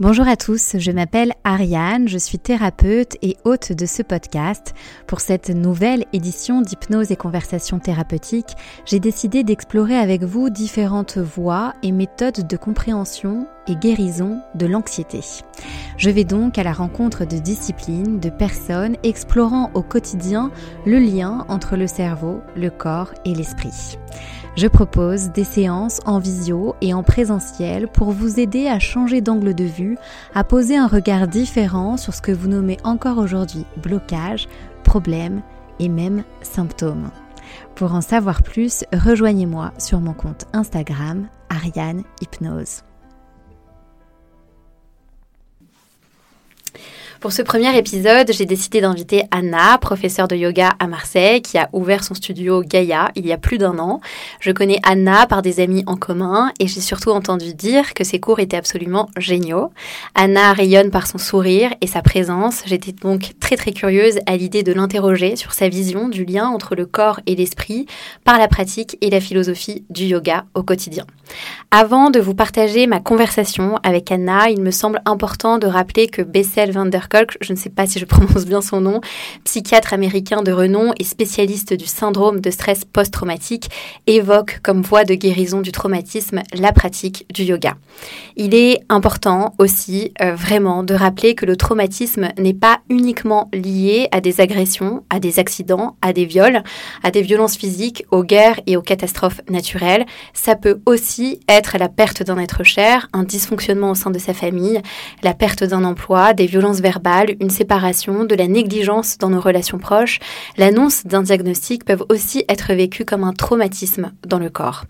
Bonjour à tous, je m'appelle Ariane, je suis thérapeute et hôte de ce podcast. Pour cette nouvelle édition d'hypnose et conversation thérapeutique, j'ai décidé d'explorer avec vous différentes voies et méthodes de compréhension et guérison de l'anxiété. Je vais donc à la rencontre de disciplines, de personnes explorant au quotidien le lien entre le cerveau, le corps et l'esprit. Je propose des séances en visio et en présentiel pour vous aider à changer d'angle de vue, à poser un regard différent sur ce que vous nommez encore aujourd'hui blocage, problème et même symptômes. Pour en savoir plus, rejoignez-moi sur mon compte Instagram Ariane Hypnose. Pour ce premier épisode, j'ai décidé d'inviter Anna, professeure de yoga à Marseille, qui a ouvert son studio Gaïa il y a plus d'un an. Je connais Anna par des amis en commun et j'ai surtout entendu dire que ses cours étaient absolument géniaux. Anna rayonne par son sourire et sa présence. J'étais donc très très curieuse à l'idée de l'interroger sur sa vision du lien entre le corps et l'esprit par la pratique et la philosophie du yoga au quotidien. Avant de vous partager ma conversation avec Anna, il me semble important de rappeler que Bessel van der je ne sais pas si je prononce bien son nom, psychiatre américain de renom et spécialiste du syndrome de stress post-traumatique, évoque comme voie de guérison du traumatisme la pratique du yoga. Il est important aussi euh, vraiment de rappeler que le traumatisme n'est pas uniquement lié à des agressions, à des accidents, à des viols, à des violences physiques, aux guerres et aux catastrophes naturelles. Ça peut aussi être la perte d'un être cher, un dysfonctionnement au sein de sa famille, la perte d'un emploi, des violences verbales une séparation, de la négligence dans nos relations proches, l'annonce d'un diagnostic peuvent aussi être vécues comme un traumatisme dans le corps.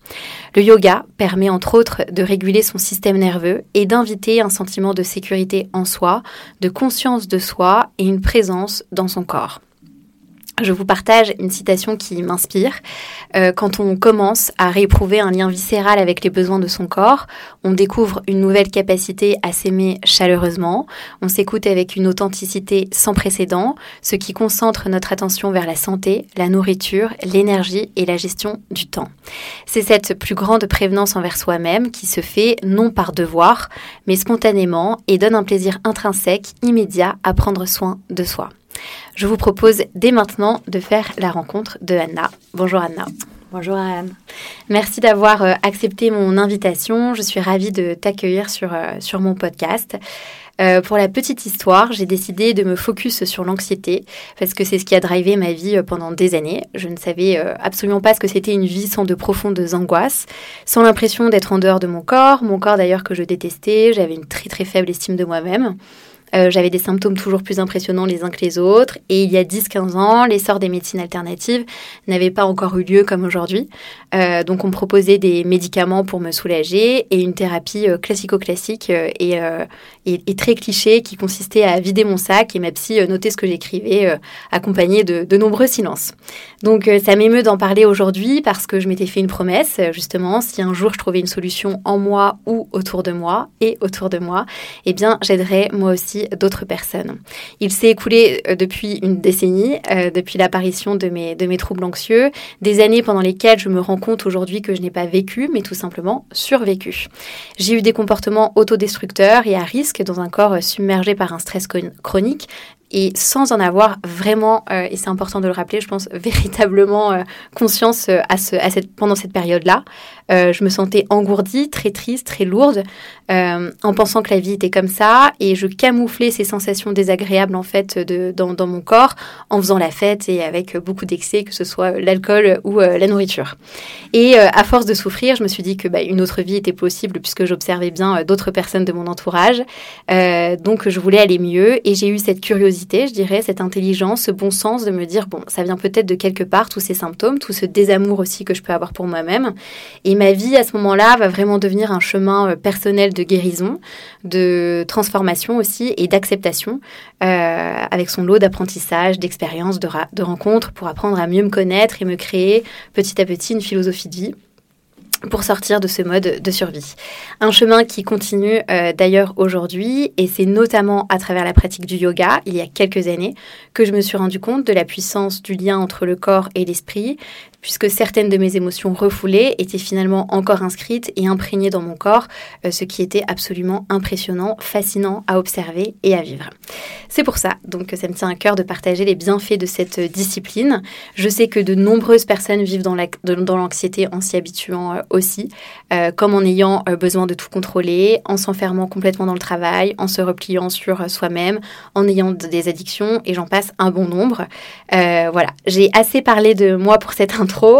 Le yoga permet entre autres de réguler son système nerveux et d'inviter un sentiment de sécurité en soi, de conscience de soi et une présence dans son corps je vous partage une citation qui m'inspire. Euh, quand on commence à rééprouver un lien viscéral avec les besoins de son corps, on découvre une nouvelle capacité à s'aimer chaleureusement, on s'écoute avec une authenticité sans précédent, ce qui concentre notre attention vers la santé, la nourriture, l'énergie et la gestion du temps. C'est cette plus grande prévenance envers soi-même qui se fait non par devoir, mais spontanément et donne un plaisir intrinsèque, immédiat à prendre soin de soi. Je vous propose dès maintenant de faire la rencontre de Anna. Bonjour Anna. Bonjour Anne. Merci d'avoir euh, accepté mon invitation. Je suis ravie de t'accueillir sur, euh, sur mon podcast. Euh, pour la petite histoire, j'ai décidé de me focus sur l'anxiété parce que c'est ce qui a drivé ma vie pendant des années. Je ne savais absolument pas ce que c'était une vie sans de profondes angoisses, sans l'impression d'être en dehors de mon corps, mon corps d'ailleurs que je détestais, j'avais une très très faible estime de moi-même. Euh, j'avais des symptômes toujours plus impressionnants les uns que les autres. Et il y a 10-15 ans, l'essor des médecines alternatives n'avait pas encore eu lieu comme aujourd'hui. Euh, donc on me proposait des médicaments pour me soulager et une thérapie euh, classico-classique et, et, très cliché qui consistait à vider mon sac et ma psy noter ce que j'écrivais accompagné de, de, nombreux silences. Donc ça m'émeut d'en parler aujourd'hui parce que je m'étais fait une promesse justement, si un jour je trouvais une solution en moi ou autour de moi et autour de moi, eh bien j'aiderais moi aussi d'autres personnes. Il s'est écoulé euh, depuis une décennie, euh, depuis l'apparition de mes, de mes troubles anxieux, des années pendant lesquelles je me rends compte aujourd'hui que je n'ai pas vécu, mais tout simplement survécu. J'ai eu des comportements autodestructeurs et à risque dans un corps submergé par un stress chronique, et sans en avoir vraiment, euh, et c'est important de le rappeler, je pense, véritablement euh, conscience euh, à ce, pendant cette période-là. Je me sentais engourdie, très triste, très lourde, en pensant que la vie était comme ça, et je camouflais ces sensations désagréables en fait dans, mon corps en faisant la fête et avec beaucoup d'excès, que ce soit l'alcool ou la nourriture. Et à force de souffrir, je me suis dit que bah, une autre vie était possible puisque j'observais bien d'autres personnes de mon entourage. donc je voulais aller mieux, et j'ai eu cette curiosité je dirais, cette intelligence, ce bon sens de me dire, bon, ça vient peut-être de quelque part, tous ces symptômes, tout ce désamour aussi que je peux avoir pour moi-même. Et ma vie, à ce moment-là, va vraiment devenir un chemin euh, personnel de guérison, de transformation aussi et d'acceptation, euh, avec son lot d'apprentissage, d'expériences, de, de rencontres pour apprendre à mieux me connaître et me créer petit à petit une philosophie de vie pour sortir de ce mode de survie. Un chemin qui continue euh, d'ailleurs aujourd'hui et c'est notamment à travers la pratique du yoga il y a quelques années que je me suis rendu compte de la puissance du lien entre le corps et l'esprit puisque certaines de mes émotions refoulées étaient finalement encore inscrites et imprégnées dans mon corps, euh, ce qui était absolument impressionnant, fascinant à observer et à vivre. C'est pour ça donc que ça me tient à cœur de partager les bienfaits de cette discipline. Je sais que de nombreuses personnes vivent dans l'anxiété en s'y habituant euh, aussi, euh, comme en ayant besoin de tout contrôler, en s'enfermant complètement dans le travail, en se repliant sur soi-même, en ayant des addictions et j'en passe un bon nombre. voilà, j'ai assez parlé de moi pour cette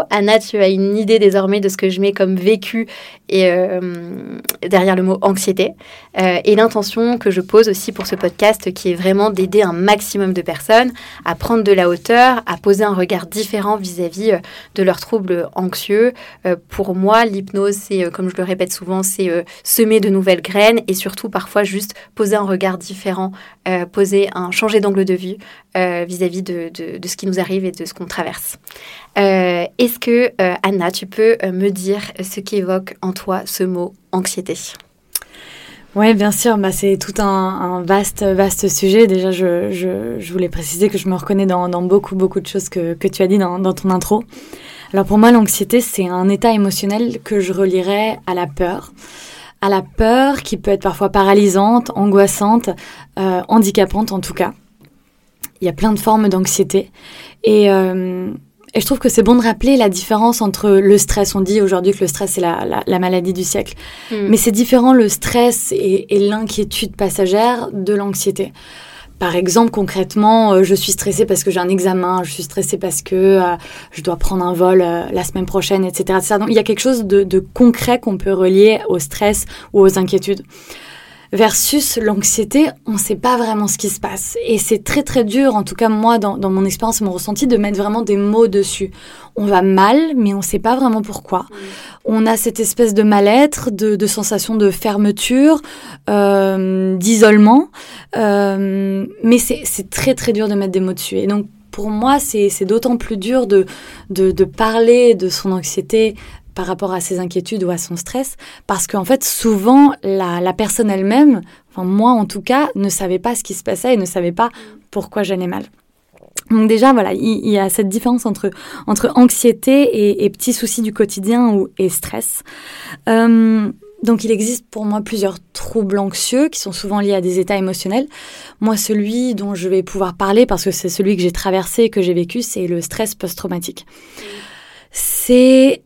Anna, tu as une idée désormais de ce que je mets comme vécu et derrière le mot anxiété. Euh, et l'intention que je pose aussi pour ce podcast qui est vraiment d'aider un maximum de personnes à prendre de la hauteur, à poser un regard différent vis-à-vis euh, de leurs troubles anxieux. Euh, pour moi, l'hypnose, c'est, comme je le répète souvent, c'est semer de nouvelles graines et surtout parfois juste poser un regard différent, poser un changer d'angle de vue vis-à-vis de, ce qui nous arrive et de ce qu'on traverse. Est-ce que, Anna, tu peux me dire ce qu'évoque en toi ce mot anxiété? Oui, bien sûr. Bah, c'est tout un, vaste, vaste sujet. Déjà, je, je, voulais préciser que je me reconnais dans, beaucoup, beaucoup de choses que, que tu as dit dans, dans ton intro. Alors pour moi, l'anxiété, c'est un état émotionnel que je relierais à la peur. À la peur qui peut être parfois paralysante, angoissante, euh, handicapante en tout cas. Il y a plein de formes d'anxiété. Et, euh, et je trouve que c'est bon de rappeler la différence entre le stress. On dit aujourd'hui que le stress, c'est la, la, maladie du siècle. Mm. Mais c'est différent le stress et, et l'inquiétude passagère de l'anxiété. Par exemple, concrètement, euh, je suis stressée parce que j'ai un examen, je suis stressée parce que euh, je dois prendre un vol euh, la semaine prochaine, etc., etc. Donc, il y a quelque chose de, de concret qu'on peut relier au stress ou aux inquiétudes versus l'anxiété, on ne sait pas vraiment ce qui se passe. Et c'est très très dur, en tout cas moi, dans, mon expérience et mon ressenti, de mettre vraiment des mots dessus. On va mal, mais on ne sait pas vraiment pourquoi. On a cette espèce de mal-être, de, sensation de fermeture, euh, d'isolement, euh, mais c'est très très dur de mettre des mots dessus. Et donc pour moi, c'est d'autant plus dur de, de, de, parler de son anxiété par rapport à ses inquiétudes ou à son stress, parce qu'en fait, souvent, la, personne elle-même, enfin moi en tout cas, ne savait pas ce qui se passait et ne savait pas pourquoi j'allais mal. Donc déjà, voilà, il, y a cette différence entre, entre anxiété et, petits soucis du quotidien ou, et stress. Euh, donc il existe pour moi plusieurs troubles anxieux qui sont souvent liés à des états émotionnels. Moi, celui dont je vais pouvoir parler, parce que c'est celui que j'ai traversé, que j'ai vécu, c'est le stress post-traumatique. C'est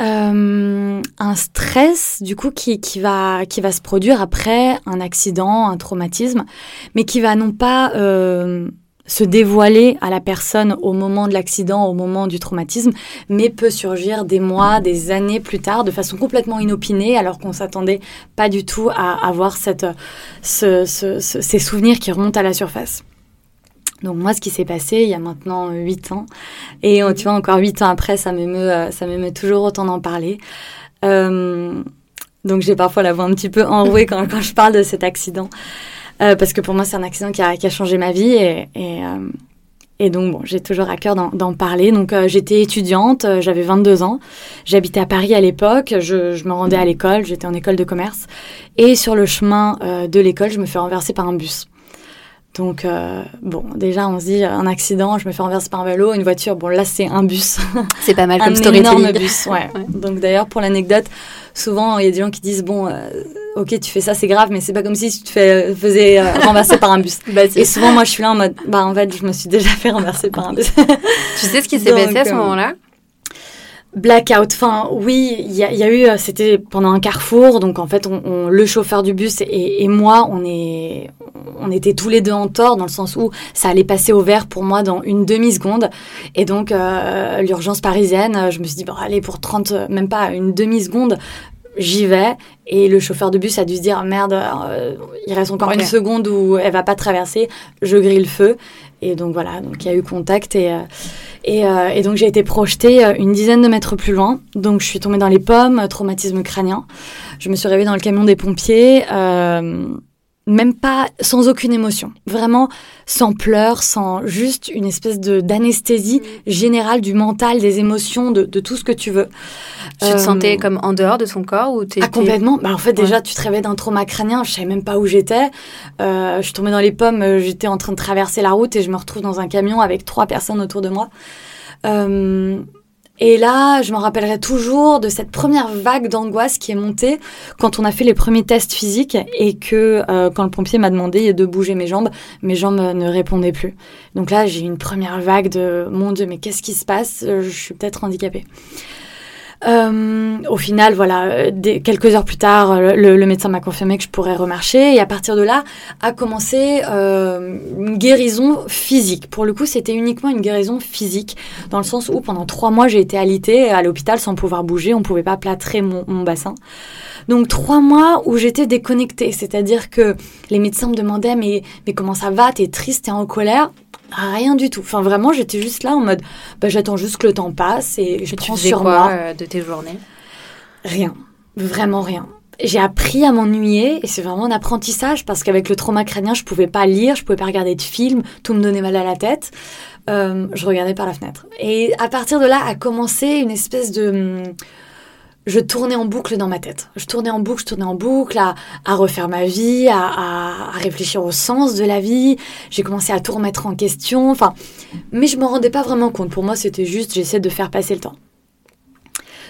euh, un stress du coup qui, qui, va, qui va se produire après un accident, un traumatisme, mais qui va non pas euh, se dévoiler à la personne au moment de l'accident, au moment du traumatisme, mais peut surgir des mois, des années plus tard de façon complètement inopinée, alors qu'on s'attendait pas du tout à avoir cette, ce, ce, ces souvenirs qui remontent à la surface. Donc moi, ce qui s'est passé il y a maintenant 8 ans, et euh, tu vois, encore 8 ans après, ça m'émeut, euh, ça m'émeut toujours autant d'en parler. Euh, donc j'ai parfois la voix un petit peu enrouée quand, je parle de cet accident, euh, parce que pour moi, c'est un accident qui a, changé ma vie, et, et, euh, et donc bon, j'ai toujours à cœur d'en parler. Donc j'étais étudiante, j'avais 22 ans, j'habitais à Paris à l'époque, je, me rendais à l'école, j'étais en école de commerce, et sur le chemin de l'école, je me fais renverser par un bus. Donc, euh, bon, déjà, on se dit un accident, je me fais renverser par un vélo, une voiture. Bon, là, c'est un bus. C'est pas mal comme Un énorme bus, ouais. Donc, d'ailleurs, pour l'anecdote, souvent, il y a des gens qui disent bon, euh, ok, tu fais ça, c'est grave, mais c'est pas comme si tu te fais, faisais euh, renverser par un bus. Bah, et souvent, moi, je suis là en mode bah, en fait, je me suis déjà fait renverser par un bus. tu sais ce qui s'est passé à ce moment-là? Blackout. Enfin, oui, il y, a, eu. C'était pendant un carrefour, donc en fait, on, le chauffeur du bus et, et, moi, on est, on était tous les deux en tort dans le sens où ça allait passer au vert pour moi dans une demi seconde. Et donc, euh, l'urgence parisienne, je me suis dit bon, allez pour 30, même pas une demi seconde, j'y vais. Et le chauffeur de bus a dû se dire merde, euh, il reste encore une seconde où elle va pas traverser. Je grille le feu. Et donc voilà, donc il y a eu contact et, euh, et, euh, et, donc j'ai été projetée une dizaine de mètres plus loin. Donc je suis tombée dans les pommes, traumatisme crânien. Je me suis réveillée dans le camion des pompiers même pas sans aucune émotion, vraiment sans pleurs, sans juste une espèce de d'anesthésie mm. générale du mental, des émotions, de, de, tout ce que tu veux. Tu te sentais euh, comme en dehors de son corps ou ah, complètement. Bah en fait déjà tu te réveilles d'un trauma crânien, je savais même pas où j'étais. Euh, je suis tombée dans les pommes, euh, j'étais en train de traverser la route et je me retrouve dans un camion avec trois personnes autour de moi. Euh, Et là, je m'en rappellerai toujours de cette première vague d'angoisse qui est montée quand on a fait les premiers tests physiques et que euh, quand le pompier m'a demandé de bouger mes jambes, mes jambes ne répondaient plus. Donc là, j'ai eu une première vague de mon Dieu, mais qu'est-ce qui se passe? Je suis peut-être handicapée. Euh, au final, voilà, euh, quelques heures plus tard, euh, le, médecin m'a confirmé que je pourrais remarcher. Et à partir de là, a commencé une guérison physique. Pour le coup, c'était uniquement une guérison physique, dans le sens où pendant trois mois, j'ai été alitée à l'hôpital sans pouvoir bouger. On pouvait pas plâtrer mon, mon bassin. Donc trois mois où j'étais déconnectée, c'est-à-dire que les médecins me demandaient mais mais comment ça va? T'es triste, t'es en colère? Rien du tout. Enfin, vraiment, j'étais juste là en mode, bah, j'attends juste que le temps passe et je prends sur quoi, moi. Euh, de tes journées? Rien. Vraiment rien. J'ai appris à m'ennuyer et c'est vraiment un apprentissage parce qu'avec le trauma crânien, je pouvais pas lire, je pouvais pas regarder de films, tout me donnait mal à la tête. Euh, je regardais par la fenêtre. Et à partir de là a commencé une espèce de je tournais en boucle dans ma tête. Je tournais en boucle, je tournais en boucle à, refaire ma vie, à, réfléchir au sens de la vie. J'ai commencé à tout remettre en question. Enfin, mais je m'en rendais pas vraiment compte. Pour moi, c'était juste, j'essaie de faire passer le temps.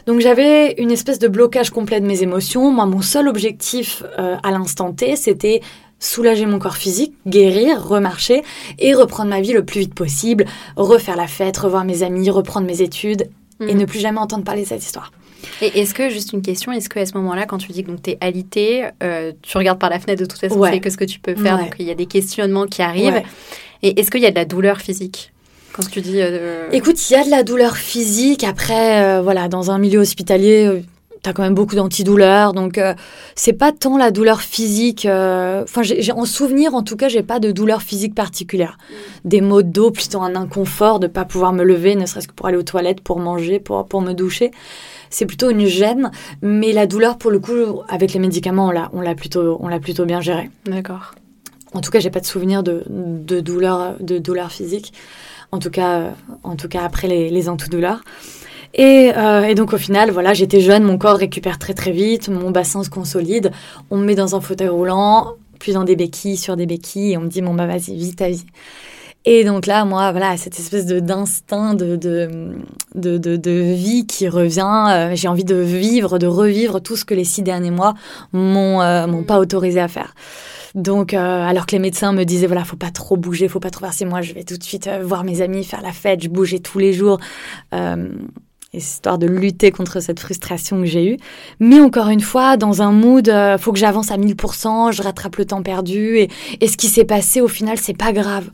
Donc j'avais une espèce de blocage complet de mes émotions. Moi, mon seul objectif euh, à l'instant T, c'était soulager mon corps physique, guérir, remarcher et reprendre ma vie le plus vite possible, refaire la fête, revoir mes amis, reprendre mes études et mhm. ne plus jamais entendre parler de cette histoire. Et est-ce que, juste une question, est-ce qu'à ce, moment-là, quand tu dis que tu es alité, euh, tu regardes par la fenêtre de toute façon, ouais. sais que ce que tu peux faire, donc il y a des questionnements qui arrivent. Et est-ce qu'il y a de la douleur physique quand tu dis. Euh, Écoute, il y a de la douleur physique. Après, euh, voilà, dans un milieu hospitalier, tu as quand même beaucoup d'antidouleurs. Donc, c'est pas tant la douleur physique. Enfin, j'ai en souvenir, en tout cas, j'ai pas de douleur physique particulière. Mm. Des maux de dos, plutôt un inconfort de pas pouvoir me lever, ne serait-ce que pour aller aux toilettes, pour manger, pour, pour me doucher c'est plutôt une gêne, mais la douleur, pour le coup, avec les médicaments, on l'a, on l'a plutôt, on l'a plutôt bien géré. D'accord. En tout cas, j'ai pas de souvenir de, de douleur, de douleur physique. En tout cas, en tout cas après les, les antidouleurs. Et, euh, et, donc au final, voilà, j'étais jeune, mon corps récupère très très vite, mon bassin se consolide, on me met dans un fauteuil roulant, puis dans des béquilles, sur des béquilles, et on me dit bon bah vas-y, vite, vie. Et donc là, moi, voilà, cette espèce d'instinct de de, de, de, vie qui revient. Euh, j'ai envie de vivre, de revivre tout ce que les six derniers mois m'ont euh, m'ont pas autorisé à faire. Donc, alors que les médecins me disaient, voilà, faut pas trop bouger, faut pas trop faire, c'est moi, je vais tout de suite voir mes amis, faire la fête, je bougeais tous les jours histoire de lutter contre cette frustration que j'ai eue. Mais encore une fois, dans un mood, euh, faut que j'avance à 1000%, je rattrape le temps perdu, et, et ce qui s'est passé, au final, c'est pas grave.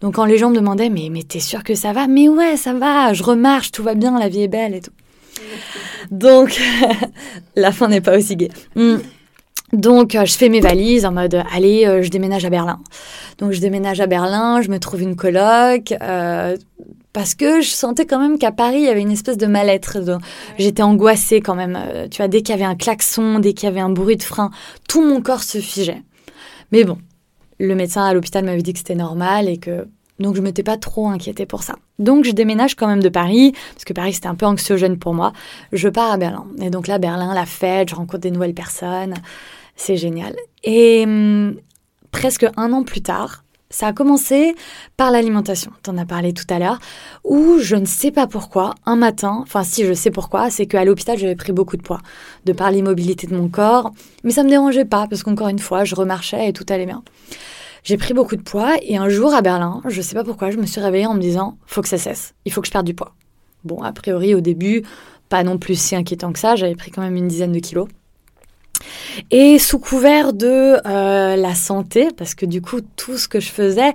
Donc quand les gens me demandaient, mais, mais t'es sûr que ça va? Mais ouais, ça va, je remarche, tout va bien, la vie est belle et tout. Donc, la fin n'est pas aussi gaie. Hmm. Donc, euh, je fais mes valises en mode, allez, euh, je déménage à Berlin. Donc, je déménage à Berlin, je me trouve une coloc, euh, parce que je sentais quand même qu'à Paris, il y avait une espèce de mal-être. J'étais angoissée quand même. Euh, tu vois, dès qu'il y avait un klaxon, dès qu'il y avait un bruit de frein, tout mon corps se figeait. Mais bon, le médecin à l'hôpital m'avait dit que c'était normal et que donc je m'étais pas trop inquiétée pour ça. Donc je déménage quand même de Paris, parce que Paris c'était un peu anxiogène pour moi. Je pars à Berlin. Et donc là, Berlin, la fête, je rencontre des nouvelles personnes. C'est génial. Et hum, presque un an plus tard, ça a commencé par l'alimentation, tu en as parlé tout à l'heure, où je ne sais pas pourquoi, un matin, enfin si je sais pourquoi, c'est qu'à l'hôpital j'avais pris beaucoup de poids, de par l'immobilité de mon corps, mais ça me dérangeait pas, parce qu'encore une fois, je remarchais et tout allait bien. J'ai pris beaucoup de poids et un jour à Berlin, je sais pas pourquoi, je me suis réveillée en me disant, faut que ça cesse, il faut que je perde du poids. Bon, a priori au début, pas non plus si inquiétant que ça, j'avais pris quand même une dizaine de kilos. Et sous couvert de euh, la santé, parce que du coup, tout ce que je faisais,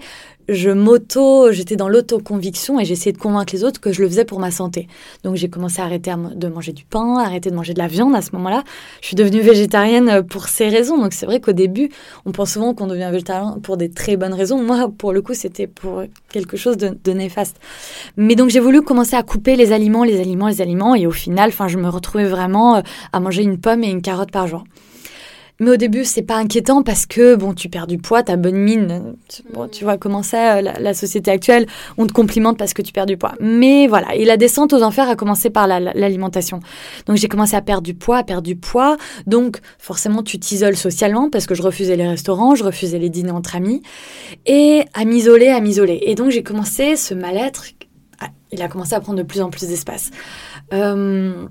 je m'auto, j'étais dans l'autoconviction et j'essayais de convaincre les autres que je le faisais pour ma santé. Donc j'ai commencé à arrêter de manger du pain, arrêter de manger de la viande à ce moment-là. Je suis devenue végétarienne euh, pour ces raisons. Donc c'est vrai qu'au début, on pense souvent qu'on devient végétarien pour des très bonnes raisons. Moi, pour le coup, c'était pour quelque chose de, de néfaste. Mais donc j'ai voulu commencer à couper les aliments, les aliments, les aliments. Et au final, enfin, je me retrouvais vraiment euh, à manger une pomme et une carotte par jour. Mais au début, c'est pas inquiétant parce que bon, tu perds du poids, t'as bonne mine. Bon, tu vois comment c'est la, la, société actuelle. On te complimente parce que tu perds du poids. Mais voilà, et la descente aux enfers a commencé par l'alimentation. Donc j'ai commencé à perdre du poids, à perdre du poids. Donc forcément, tu t'isoles socialement parce que je refusais les restaurants, je refusais les dîners entre amis et à m'isoler, à m'isoler. Et donc j'ai commencé ce mal-être il a commencé à prendre de plus en plus d'espace. Euh,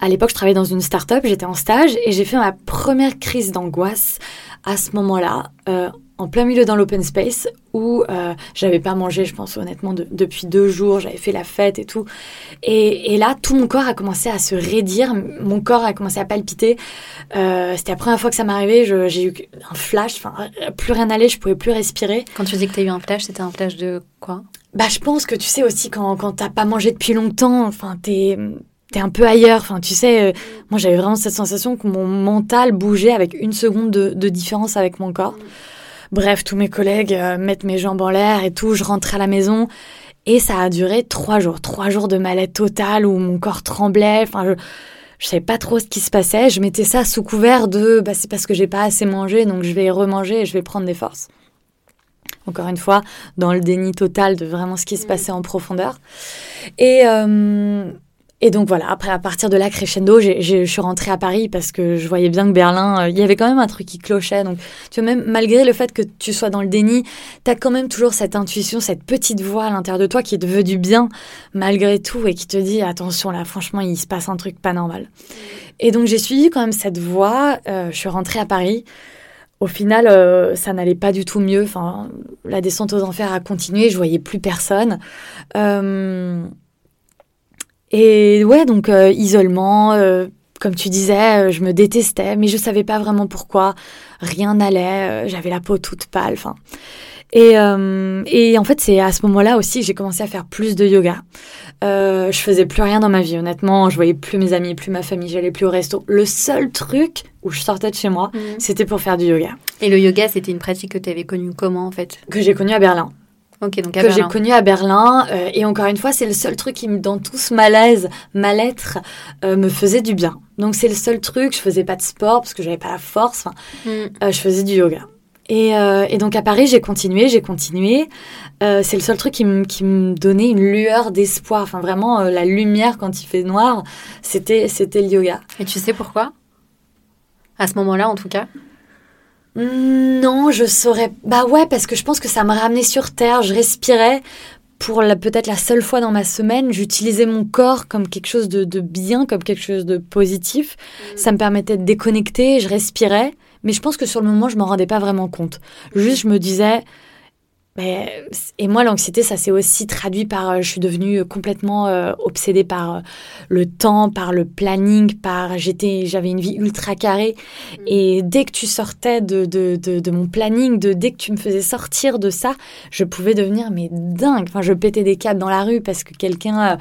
à l'époque, je travaillais dans une start-up, j'étais en stage et j'ai fait ma première crise d'angoisse à ce moment-là, euh, en plein milieu dans l'open space où euh, j'avais pas mangé, je pense honnêtement, depuis deux jours, j'avais fait la fête et tout. Et, là, tout mon corps a commencé à se raidir, mon corps a commencé à palpiter. Euh, c'était la première fois que ça m'arrivait, j'ai eu un flash, enfin, plus rien allait, je pouvais plus respirer. Quand tu dis que tu as eu un flash, c'était un flash de quoi? Bah, je pense que tu sais aussi quand, quand t'as pas mangé depuis longtemps, enfin, t'es t'es un peu ailleurs. Enfin, tu sais, euh, moi j'avais vraiment cette sensation que mon mental bougeait avec une seconde de, différence avec mon corps. Bref, tous mes collègues euh, mettent mes jambes en l'air et tout. Je rentre à la maison et ça a duré trois jours, trois jours de malaise totale où mon corps tremblait. Enfin, je, je savais pas trop ce qui se passait. Je mettais ça sous couvert de, bah, c'est parce que j'ai pas assez mangé, donc je vais remanger et je vais prendre des forces. Encore une fois, dans le déni total de vraiment ce qui se passait en profondeur. Et euh, et donc voilà, après à partir de là, crescendo, je suis rentrée à Paris parce que je voyais bien que Berlin, euh, il y avait quand même un truc qui clochait. Donc tu vois, même malgré le fait que tu sois dans le déni, tu as quand même toujours cette intuition, cette petite voix à l'intérieur de toi qui te veut du bien malgré tout et qui te dit attention là, franchement, il se passe un truc pas normal. Et donc j'ai suivi quand même cette voix, euh, je suis rentrée à Paris. Au final, euh, ça n'allait pas du tout mieux. Enfin, la descente aux enfers a continué, je voyais plus personne. Et ouais, donc euh, isolement, euh, comme tu disais, euh, je me détestais, mais je savais pas vraiment pourquoi. Rien n'allait, j'avais la peau toute pâle. Enfin, et, et en fait, c'est à ce moment-là aussi que j'ai commencé à faire plus de yoga. je faisais plus rien dans ma vie, honnêtement. Je voyais plus mes amis, plus ma famille, j'allais plus au resto. Le seul truc où je sortais de chez moi, mhm. c'était pour faire du yoga. Et le yoga, c'était une pratique que tu avais connue comment en fait? Que j'ai connue à Berlin donc que j'ai connu à Berlin. Euh, et encore une fois, c'est le seul truc qui, dans tout ce malaise, mal-être, euh, me faisait du bien. Donc c'est le seul truc. Je faisais pas de sport parce que j'avais pas la force. Mm. Euh, je faisais du yoga. Et, et donc à Paris, j'ai continué, j'ai continué. c'est le seul truc qui, me donnait une lueur d'espoir. Enfin vraiment, la lumière quand il fait noir, c'était c'était le yoga. Et tu sais pourquoi? À ce moment-là, en tout cas? Non, je saurais. Bah ouais, parce que je pense que ça me ramenait sur terre. Je respirais. Pour peut-être la seule fois dans ma semaine, j'utilisais mon corps comme quelque chose de, bien, comme quelque chose de positif. Mm. Ça me permettait de déconnecter. Je respirais. Mais je pense que sur le moment, je m'en rendais pas vraiment compte. Juste, je me disais, et moi, l'anxiété, ça s'est aussi traduit par, euh, je suis devenue complètement euh, obsédée par euh, le temps, par le planning, par, j'étais, j'avais une vie ultra carrée. Mm. Et dès que tu sortais de, de, de, mon planning, de dès que tu me faisais sortir de ça, je pouvais devenir mais dingue. Enfin, je pétais des câbles dans la rue parce que quelqu'un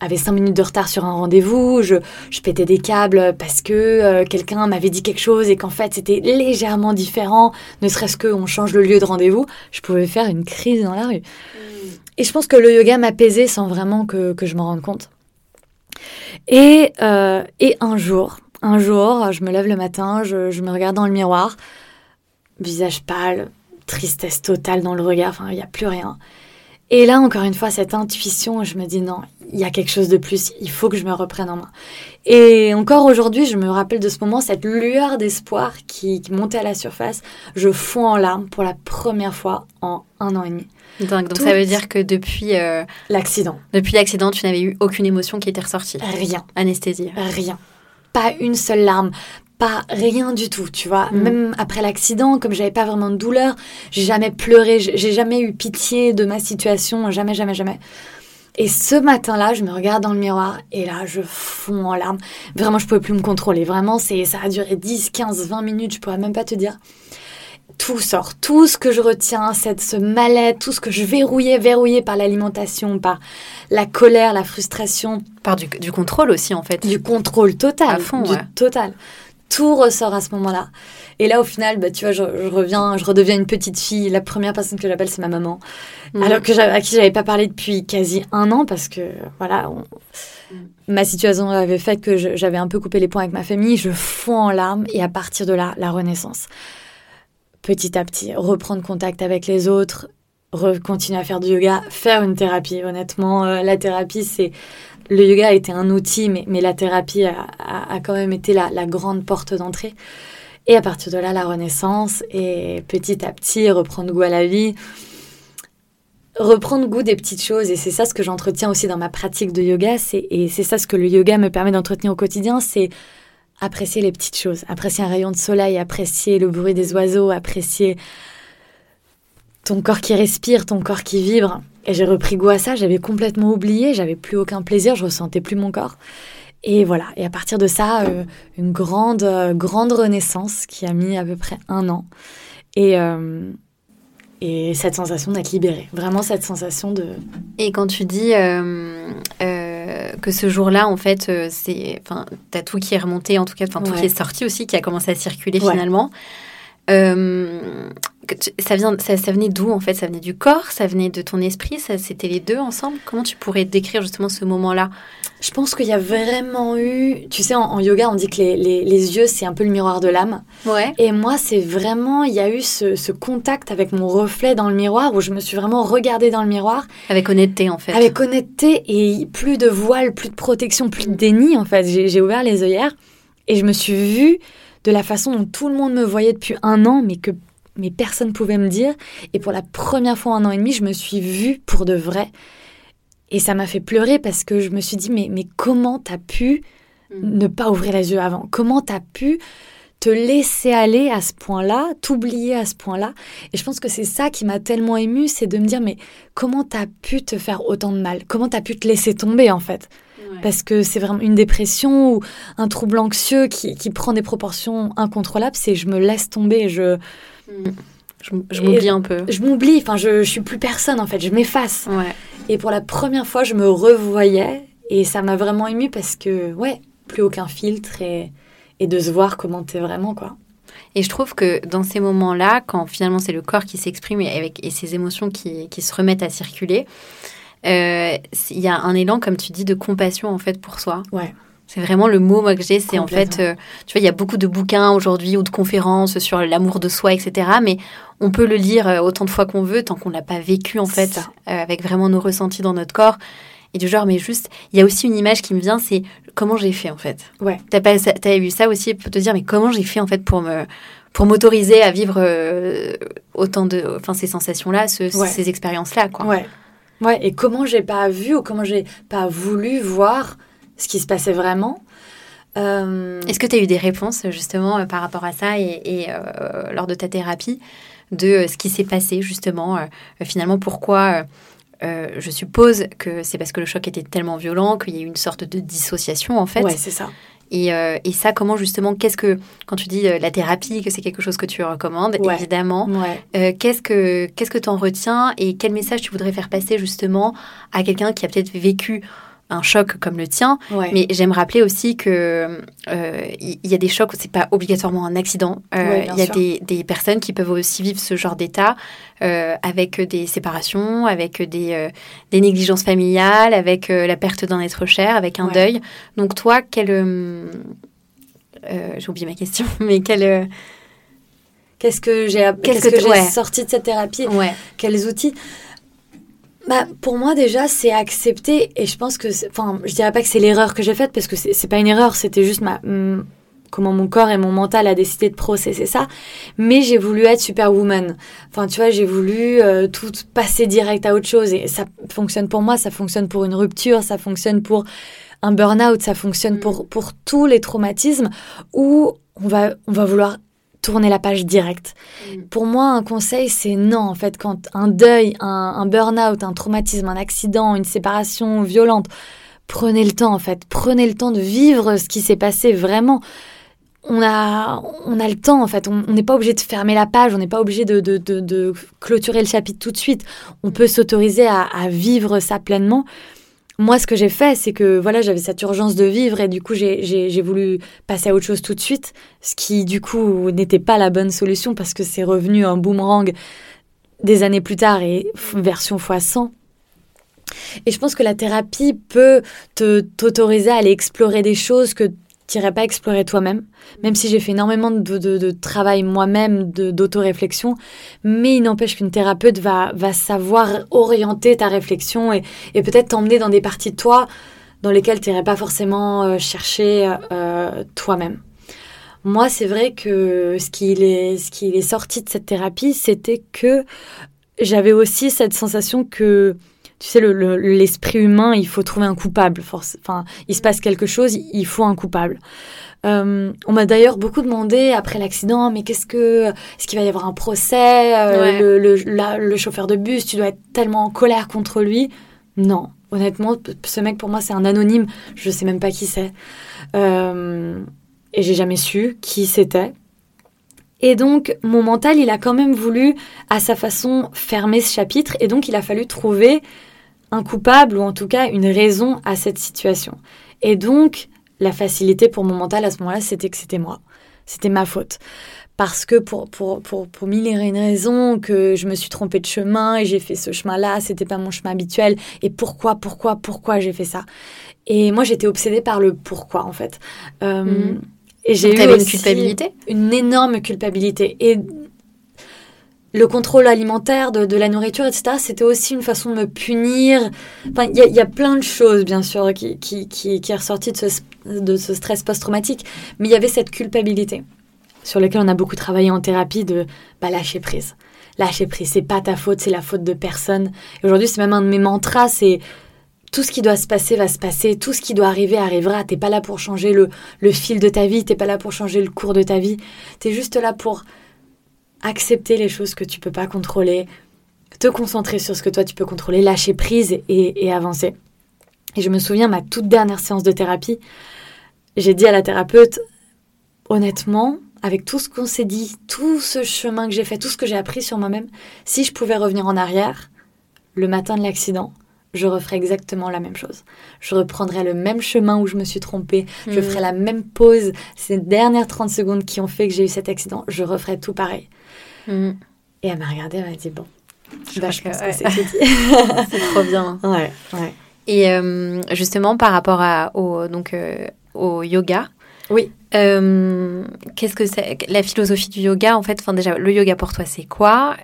avait cinq minutes de retard sur un rendez-vous, je, je pétais des câbles parce que euh, quelqu'un m'avait dit quelque chose et qu'en fait c'était légèrement différent, ne serait-ce qu'on change le lieu de rendez-vous, je pouvais faire une crise dans la rue. Mm. Et je pense que le yoga m'apaisait sans vraiment que, que je m'en rende compte. Et, euh, et un jour, un jour, je me lève le matin, je, je me regarde dans le miroir, visage pâle, tristesse totale dans le regard, enfin il n'y a plus rien. Et là, encore une fois, cette intuition, je me dis non, il y a quelque chose de plus, il faut que je me reprenne en main. Et encore aujourd'hui, je me rappelle de ce moment, cette lueur d'espoir qui, montait à la surface. Je fonds en larmes pour la première fois en un an et demi. Donc, donc ça veut dire que depuis euh, l'accident, depuis l'accident, tu n'avais eu aucune émotion qui était ressortie. Rien. Anesthésie. Rien. Pas une seule larme, pas rien du tout, tu vois. Mm. Même après l'accident, comme j'avais pas vraiment de douleur, j'ai jamais pleuré, j'ai jamais eu pitié de ma situation, jamais, jamais, jamais. Et ce matin-là, je me regarde dans le miroir et là, je fonds en larmes. Vraiment, je pouvais plus me contrôler. Vraiment, c'est, ça a duré 10, 15, 20 minutes, je pourrais même pas te dire. Tout sort, tout ce que je retiens, cette, ce mal-être, tout ce que je verrouillais, verrouillé par l'alimentation, par la colère, la frustration. Par du, contrôle aussi, en fait. Du contrôle total. À fond, du total tout ressort à ce moment-là. Et là, au final, bah, tu vois, je, reviens, je redeviens une petite fille. La première personne que j'appelle, c'est ma maman. Mm. Alors que à qui j'avais pas parlé depuis quasi un an parce que, voilà, mm. ma situation avait fait que j'avais un peu coupé les points avec ma famille. Je fonds en larmes et à partir de là, la renaissance. Petit à petit, reprendre contact avec les autres, continuer à faire du yoga, faire une thérapie. Honnêtement, euh, la thérapie, c'est le yoga a été un outil, mais, mais la thérapie a, a, quand même été la, la grande porte d'entrée. Et à partir de là, la renaissance et petit à petit reprendre goût à la vie. reprendre goût des petites choses. Et c'est ça ce que j'entretiens aussi dans ma pratique de yoga. Et c'est ça ce que le yoga me permet d'entretenir au quotidien. C'est apprécier les petites choses. Apprécier un rayon de soleil, apprécier le bruit des oiseaux, apprécier ton corps qui respire, ton corps qui vibre. Et j'ai repris goût à ça. J'avais complètement oublié. J'avais plus aucun plaisir. Je ressentais plus mon corps. Et voilà. Et à partir de ça, euh, une grande, euh, grande renaissance qui a mis à peu près un an. Et, euh, et cette sensation d'être libérée. Vraiment cette sensation de... Et quand tu dis que ce jour-là, en fait, c'est... T'as tout qui est remonté, en tout cas, enfin, tout qui est sorti aussi, qui a commencé à circuler finalement. Euh, ça, vient, ça, ça venait d'où en fait? Ça venait du corps? Ça venait de ton esprit? Ça, C'était les deux ensemble? Comment tu pourrais décrire justement ce moment-là? Je pense qu'il y a vraiment eu... Tu sais, en, yoga, on dit que les, les, les yeux, c'est un peu le miroir de l'âme. Ouais. Et moi, c'est vraiment... Il y a eu ce, ce, contact avec mon reflet dans le miroir où je me suis vraiment regardée dans le miroir. Avec honnêteté, en fait. Avec honnêteté et plus de voile, plus de protection, plus de déni, en fait. J'ai ouvert les œillères et je me suis vue de la façon dont tout le monde me voyait depuis un an, mais que mais personne pouvait me dire. Et pour la première fois en un an et demi, je me suis vue pour de vrai. Et ça m'a fait pleurer parce que je me suis dit, mais, mais comment t'as pu mm. ne pas ouvrir les yeux avant? Comment t'as pu te laisser aller à ce point-là, t'oublier à ce point-là? Et je pense que c'est ça qui m'a tellement émue, c'est de me dire, mais comment t'as pu te faire autant de mal? Comment t'as pu te laisser tomber en fait? Parce que c'est vraiment une dépression ou un trouble anxieux qui, qui prend des proportions incontrôlables, c'est je me laisse tomber, je... Mm. Je, m'oublie un peu. Je m'oublie, enfin je, je suis plus personne en fait, je m'efface. Et pour la première fois, je me revoyais et ça m'a vraiment émue parce que, ouais, plus aucun filtre et, et de se voir comment t'es vraiment, quoi. Et je trouve que dans ces moments-là, quand finalement c'est le corps qui s'exprime et, avec, et ses émotions qui, qui se remettent à circuler, il y a un élan, comme tu dis, de compassion en fait pour soi. Ouais. C'est vraiment le mot moi que j'ai. C'est en fait, euh, tu vois, il y a beaucoup de bouquins aujourd'hui ou de conférences sur l'amour de soi, etc. Mais on peut le lire euh, autant de fois qu'on veut tant qu'on l'a pas vécu en fait, avec vraiment nos ressentis dans notre corps. Et du genre, mais juste, il y a aussi une image qui me vient, c'est comment j'ai fait en fait. Ouais. T'as pas, as vu ça aussi pour te dire, mais comment j'ai fait en fait pour me, pour m'autoriser à vivre autant de, enfin ces sensations là, ces expériences là, quoi. Ouais. Ouais, et comment j'ai pas vu ou comment j'ai pas voulu voir ce qui se passait vraiment. Euh, Est-ce que tu as eu des réponses justement euh, par rapport à ça et, euh, lors de ta thérapie de ce qui s'est passé justement finalement pourquoi je suppose que c'est parce que le choc était tellement violent qu'il y a eu une sorte de dissociation en fait? Ouais, c'est ça. Euh, et, ça, comment justement, qu'est-ce que, quand tu dis euh, la thérapie, que c'est quelque chose que tu recommandes, évidemment, euh, qu'est-ce que qu'est-ce que tu en retiens et quel message tu voudrais faire passer justement à quelqu'un qui a peut-être vécu un choc comme le tien. Mais j'aime rappeler aussi que euh, il y, a des chocs où c'est pas obligatoirement un accident. Euh, il y a des, des, personnes qui peuvent aussi vivre ce genre d'état euh, avec des séparations, avec des, des négligences familiales, avec la perte d'un être cher, avec un deuil. Donc toi, quel j'ai oublié ma question, mais quel Qu'est-ce que j'ai qu'est-ce que, j'ai sorti de cette thérapie? Quels outils? Bah, pour moi déjà c'est accepter et je pense que enfin je dirais pas que c'est l'erreur que j'ai faite parce que c'est pas une erreur c'était juste ma comment mon corps et mon mental a décidé de processer ça mais j'ai voulu être superwoman enfin tu vois j'ai voulu euh, tout passer direct à autre chose et ça fonctionne pour moi ça fonctionne pour une rupture ça fonctionne pour un burn-out ça fonctionne mm. pour pour tous les traumatismes où on va on va vouloir tourner la page directe. Mm. Pour moi, un conseil, c'est non. En fait, quand un deuil, un, burn-out, un traumatisme, un accident, une séparation violente, prenez le temps, en fait. Prenez le temps de vivre ce qui s'est passé vraiment. On a, on a le temps, en fait. On n'est pas obligé de fermer la page, on n'est pas obligé de, de, de, clôturer le chapitre tout de suite. On peut s'autoriser à, à vivre ça pleinement moi, ce que j'ai fait, c'est que voilà, j'avais cette urgence de vivre et du coup, j'ai voulu passer à autre chose tout de suite, ce qui du coup n'était pas la bonne solution parce que c'est revenu un boomerang des années plus tard et version x 100. Et je pense que la thérapie peut t'autoriser à aller explorer des choses que t'irais pas explorer toi-même, même si j'ai fait énormément de, travail moi-même, d'autoréflexion, mais il n'empêche qu'une thérapeute va, va savoir orienter ta réflexion et, et peut-être t'emmener dans des parties de toi dans lesquelles tu n'irais pas forcément euh, chercher euh, toi-même. Moi, c'est vrai que ce qui est, ce qui est sorti de cette thérapie, c'était que j'avais aussi cette sensation que, tu sais, l'esprit humain, il faut trouver un coupable. Enfin, il se passe quelque chose, il faut un coupable. Euh, on m'a d'ailleurs beaucoup demandé après l'accident, mais qu'est-ce que, est-ce qu'il va y avoir un procès euh, le, chauffeur de bus, tu dois être tellement en colère contre lui. Non, honnêtement, ce mec pour moi c'est un anonyme. Je sais même pas qui c'est, euh, et j'ai jamais su qui c'était. Et donc, mon mental, il a quand même voulu, à sa façon, fermer ce chapitre. Et donc, il a fallu trouver un coupable ou en tout cas une raison à cette situation. Et donc, la facilité pour mon mental à ce moment-là, c'était que c'était moi. C'était ma faute. Parce que pour, pour, pour, pour mille et une raisons, que je me suis trompée de chemin et j'ai fait ce chemin-là, c'était pas mon chemin habituel. Et pourquoi, pourquoi, pourquoi j'ai fait ça? Et moi, j'étais obsédée par le pourquoi, en fait. Euh, mhm. Et j'ai eu une culpabilité? Une énorme culpabilité. Et le contrôle alimentaire de, la nourriture, etc., c'était aussi une façon de me punir. Enfin, il y, a plein de choses, bien sûr, qui, qui, qui, qui est ressorti de ce, de ce stress post-traumatique. Mais il y avait cette culpabilité sur laquelle on a beaucoup travaillé en thérapie de bah, lâcher prise. Lâcher prise, c'est pas ta faute, c'est la faute de personne. Aujourd'hui, c'est même un de mes mantras, c'est tout ce qui doit se passer va se passer, tout ce qui doit arriver arrivera. T'es pas là pour changer le, le fil de ta vie, t'es pas là pour changer le cours de ta vie. T'es juste là pour accepter les choses que tu peux pas contrôler, te concentrer sur ce que toi tu peux contrôler, lâcher prise et, avancer. Et je me souviens, ma toute dernière séance de thérapie, j'ai dit à la thérapeute, honnêtement, avec tout ce qu'on s'est dit, tout ce chemin que j'ai fait, tout ce que j'ai appris sur moi-même, si je pouvais revenir en arrière, le matin de l'accident, je referais exactement la même chose. Je reprendrais le même chemin où je me suis trompée, je mmh. ferais la même pause, ces dernières 30 secondes qui ont fait que j'ai eu cet accident, je referais tout pareil. Mm. Et elle m'a regardée, elle m'a dit Bon, je, bah, pense que, c'est C'est trop bien. Ouais, ouais. Et euh, justement, par rapport à, au, donc, euh, au yoga, oui. Euh, qu'est-ce que c'est la philosophie du yoga en fait Enfin déjà, le yoga pour toi c'est quoi?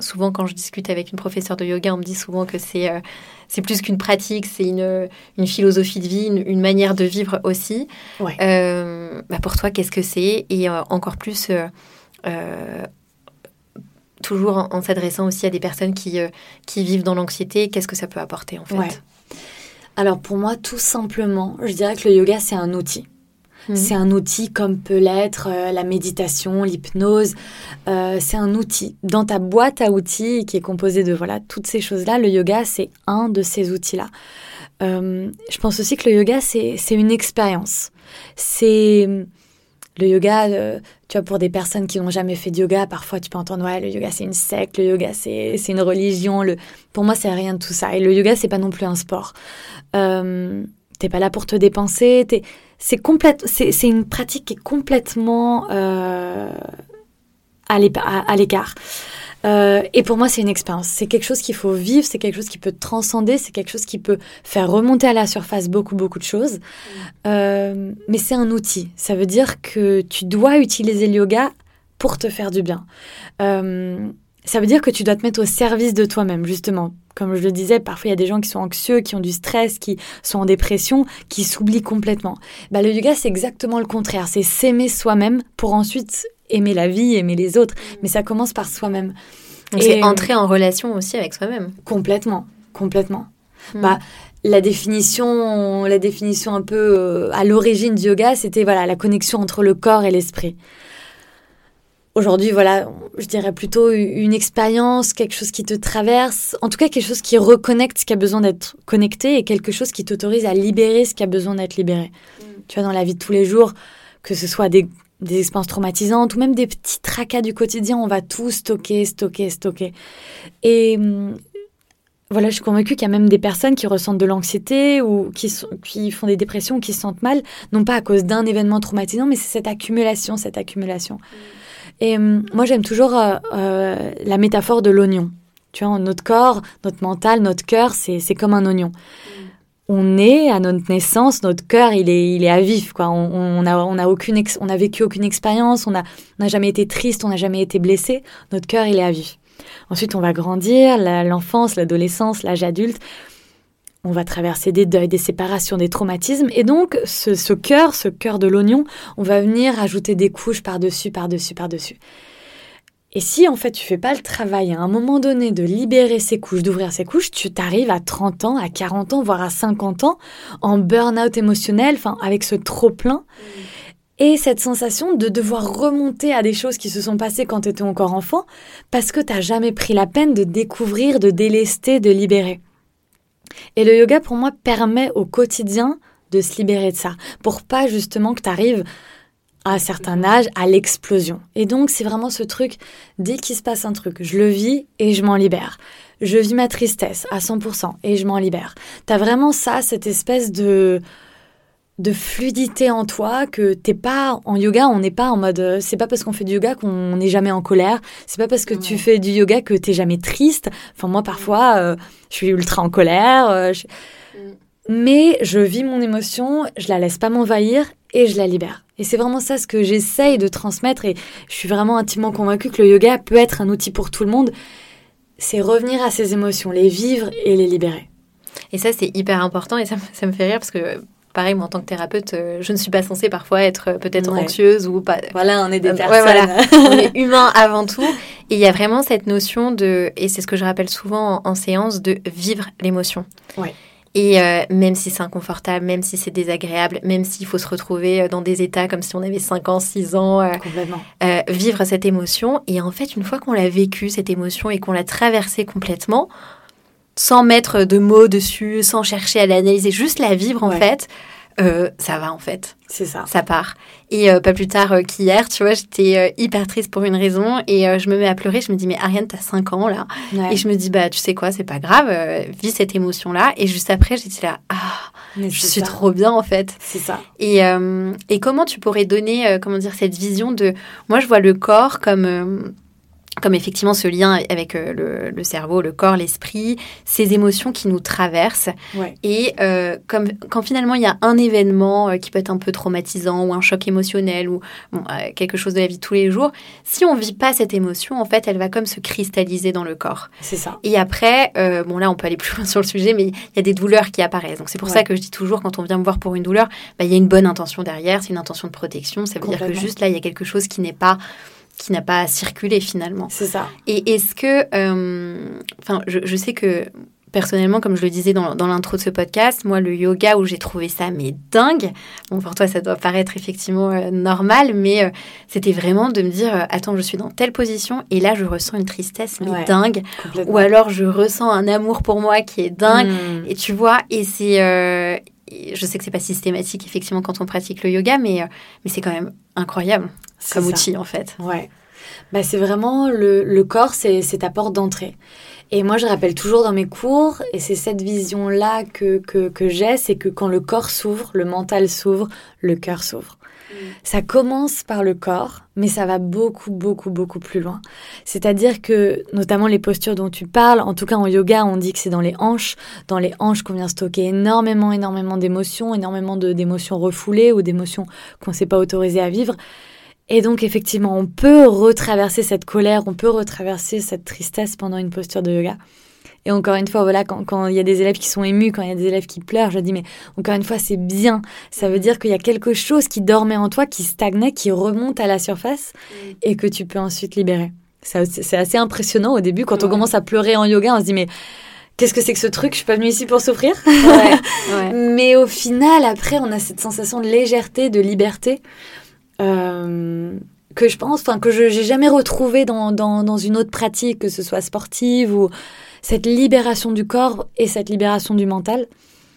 Souvent quand je discute avec une professeure de yoga, on me dit souvent que c'est c'est plus qu'une pratique, c'est une, une philosophie de vie, une, manière de vivre aussi. Ouais. Bah pour toi, qu'est-ce que c'est? Et encore plus euh, toujours en, s'adressant aussi à des personnes qui, euh, qui vivent dans l'anxiété, qu'est-ce que ça peut apporter en fait? Alors pour moi, tout simplement, je dirais que le yoga, c'est un outil. Mhm. C'est un outil comme peut l'être euh, la méditation, l'hypnose. c'est un outil. Dans ta boîte à outils qui est composée de voilà toutes ces choses-là, le yoga, c'est un de ces outils-là. je pense aussi que le yoga, c'est une expérience. C'est le yoga, euh, tu vois, pour des personnes qui n'ont jamais fait de yoga, parfois tu peux entendre, ouais, le yoga c'est une secte, le yoga c'est une religion. Pour moi, c'est rien de tout ça. Et le yoga, c'est pas non plus un sport. Euh, T'es pas là pour te dépenser. C'est complète... c'est une pratique qui est complètement euh, à l'écart. Euh, et pour moi, c'est une expérience. C'est quelque chose qu'il faut vivre, c'est quelque chose qui peut transcender, c'est quelque chose qui peut faire remonter à la surface beaucoup, beaucoup de choses. Mm. Euh, mais c'est un outil. Ça veut dire que tu dois utiliser le yoga pour te faire du bien. Euh, ça veut dire que tu dois te mettre au service de toi-même, justement. Comme je le disais, parfois il y a des gens qui sont anxieux, qui ont du stress, qui sont en dépression, qui s'oublient complètement. Bah, le yoga, c'est exactement le contraire. C'est s'aimer soi-même pour ensuite aimer la vie, aimer les autres, mais ça commence par soi-même. c'est entrer en relation aussi avec soi-même. Complètement, complètement. Hmm. Bah, la définition, la définition un peu euh, à l'origine du yoga, c'était voilà la connexion entre le corps et l'esprit. Aujourd'hui, voilà, je dirais plutôt une expérience, quelque chose qui te traverse, en tout cas quelque chose qui reconnecte ce qui a besoin d'être connecté et quelque chose qui t'autorise à libérer ce qui a besoin d'être libéré. Hmm. Tu vois, dans la vie de tous les jours, que ce soit des des expériences traumatisantes ou même des petits tracas du quotidien, on va tout stocker, stocker, stocker. Et hum, voilà, je suis convaincue qu'il y a même des personnes qui ressentent de l'anxiété ou qui, qui font des dépressions ou qui se sentent mal, non pas à cause d'un événement traumatisant, mais c'est cette accumulation, cette accumulation. Mm. Et hum, moi, j'aime toujours euh, euh, la métaphore de l'oignon. Tu vois, notre corps, notre mental, notre cœur, c'est comme un oignon. On est à notre naissance, notre cœur, il est, il est à vif, quoi. On, a, on a aucune, on a vécu aucune expérience, on n'a on jamais été triste, on n'a jamais été blessé. Notre cœur, il est à vif. Ensuite, on va grandir, l'enfance, l'adolescence, l'âge adulte. On va traverser des deuils, des séparations, des traumatismes. Et donc, ce, ce cœur, ce cœur de l'oignon, on va venir ajouter des couches par-dessus, par-dessus, par-dessus. Et si en fait tu fais pas le travail à un moment donné de libérer ses couches, d'ouvrir ses couches, tu t'arrives à 30 ans, à 40 ans, voire à 50 ans en burn-out émotionnel, enfin avec ce trop plein. Mm. Et cette sensation de devoir remonter à des choses qui se sont passées quand tu étais encore enfant, parce que tu n'as jamais pris la peine de découvrir, de délester, de libérer. Et le yoga, pour moi, permet au quotidien de se libérer de ça, pour pas justement que tu arrives à un certain âge à l'explosion. Et donc, c'est vraiment ce truc, dès qu'il se passe un truc, je le vis et je m'en libère. Je vis ma tristesse à 100% et je m'en libère. Tu as vraiment ça, cette espèce de de fluidité en toi que t'es pas en yoga on n'est pas en mode euh, c'est pas parce qu'on fait du yoga qu'on n'est jamais en colère. C'est pas parce que tu fais du yoga que t'es jamais triste. Enfin moi parfois euh, je suis ultra en colère euh, mm. mais je vis mon émotion je la laisse pas m'envahir et je la libère. Et c'est vraiment ça ce que j'essaye de transmettre et je suis vraiment intimement convaincue que le yoga peut être un outil pour tout le monde. C'est revenir à ses émotions les vivre et les libérer. Et ça c'est hyper important et ça, ça me fait rire parce que pareil, moi, en tant que thérapeute, euh, je ne suis pas censée parfois être euh, peut-être anxieuse ou pas. Voilà, on est des euh, personnes. on est humain avant tout. Et il y a vraiment cette notion de, et c'est ce que je rappelle souvent en, séance, de vivre l'émotion. Ouais. Et même si c'est inconfortable, même si c'est désagréable, même s'il faut se retrouver dans des états comme si on avait 5 ans, 6 ans, vivre cette émotion. Et en fait, une fois qu'on l'a vécu, cette émotion, et qu'on l'a traversée complètement, sans mettre de mots dessus, sans chercher à l'analyser, juste la vivre en fait, euh, ça va en fait. C'est ça. Ça part. Et euh, pas plus tard euh, qu'hier, tu vois, j'étais hyper triste pour une raison et je me mets à pleurer. Je me dis, mais Ariane, t'as 5 ans là. Et je me dis, bah, tu sais quoi, c'est pas grave, vis cette émotion-là. Et juste après, j'étais là, ah, je suis trop bien en fait. C'est ça. Et, et comment tu pourrais donner, comment dire, cette vision de. Moi, je vois le corps comme comme effectivement ce lien avec euh, le, cerveau, le corps, l'esprit, ces émotions qui nous traversent. Et euh, comme quand finalement il y a un événement euh, qui peut être un peu traumatisant ou un choc émotionnel ou quelque chose de la vie de tous les jours, si on vit pas cette émotion, en fait, elle va comme se cristalliser dans le corps. C'est ça. Et après, bon là, on peut aller plus loin sur le sujet, mais il y a des douleurs qui apparaissent. Donc c'est pour ça que je dis toujours quand on vient me voir pour une douleur, bah, il y a une bonne intention derrière, c'est une intention de protection. Ça veut dire que juste là, il y a quelque chose qui n'est pas qui n'a pas circulé finalement. C'est ça. Et est-ce que, euh, enfin, je, sais que personnellement, comme je le disais dans, l'intro de ce podcast, moi, le yoga où j'ai trouvé ça mais dingue, bon, pour toi, ça doit paraître effectivement euh, normal, mais euh, c'était vraiment de me dire, attends, je suis dans telle position et là, je ressens une tristesse mais dingue, ou alors je ressens un amour pour moi qui est dingue, hmm. et tu vois, et c'est je sais que c'est pas systématique effectivement quand on pratique le yoga, mais, mais c'est quand même incroyable comme outil en fait. Ouais. Bah, c'est vraiment le, le corps, c'est ta porte d'entrée. Et moi, je rappelle toujours dans mes cours, et c'est cette vision-là que, que, que j'ai, c'est que quand le corps s'ouvre, le mental s'ouvre, le cœur s'ouvre. Mm. Ça commence par le corps, mais ça va beaucoup, beaucoup, beaucoup plus loin. C'est-à-dire que, notamment les postures dont tu parles, en tout cas en yoga, on dit que c'est dans les hanches, dans les hanches qu'on vient stocker énormément, énormément d'émotions, énormément d'émotions refoulées ou d'émotions qu'on ne s'est pas autorisé à vivre. Et donc effectivement, on peut retraverser cette colère, on peut retraverser cette tristesse pendant une posture de yoga. Et encore une fois, voilà, quand, il y a des élèves qui sont émus, quand il y a des élèves qui pleurent, je dis, mais encore une fois, c'est bien. Ça veut dire qu'il y a quelque chose qui dormait en toi, qui stagnait, qui remonte à la surface mm. et que tu peux ensuite libérer. C'est assez impressionnant au début. Quand on commence à pleurer en yoga, on se dit, mais qu'est-ce que c'est que ce truc? Je suis pas venue ici pour souffrir. mais au final, après, on a cette sensation de légèreté, de liberté. Euh, que je pense, enfin que je n'ai jamais retrouvé dans, dans, dans, une autre pratique, que ce soit sportive ou cette libération du corps et cette libération du mental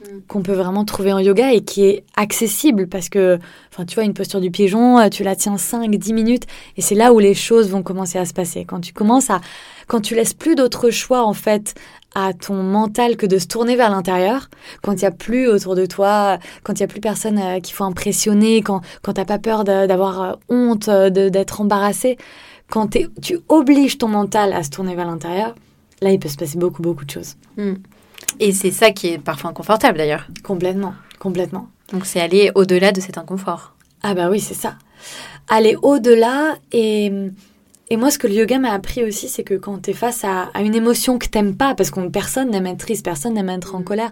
mm. qu'on peut vraiment trouver en yoga et qui est accessible parce que, enfin, tu vois, une posture du pigeon, euh, tu la tiens 5, 10 minutes et c'est là où les choses vont commencer à se passer. Quand tu commences à, quand tu laisses plus d'autre choix, en fait, à ton mental que de se tourner vers l'intérieur, quand il n'y a plus autour de toi, quand il n'y a plus personne euh, qu'il faut impressionner, quand, quand tu n'as pas peur d'avoir euh, honte, d'être embarrassé, quand tu obliges ton mental à se tourner vers l'intérieur, là, il peut se passer beaucoup, beaucoup de choses. Hmm. Et c'est ça qui est parfois inconfortable d'ailleurs. Complètement, complètement. Donc c'est aller au-delà de cet inconfort. Ah bah oui, c'est ça. Aller au-delà et et moi, ce que le yoga m'a appris aussi, c'est que quand tu es face à, une émotion que t'aimes pas, parce que personne n'aime être triste, personne n'aime être en colère,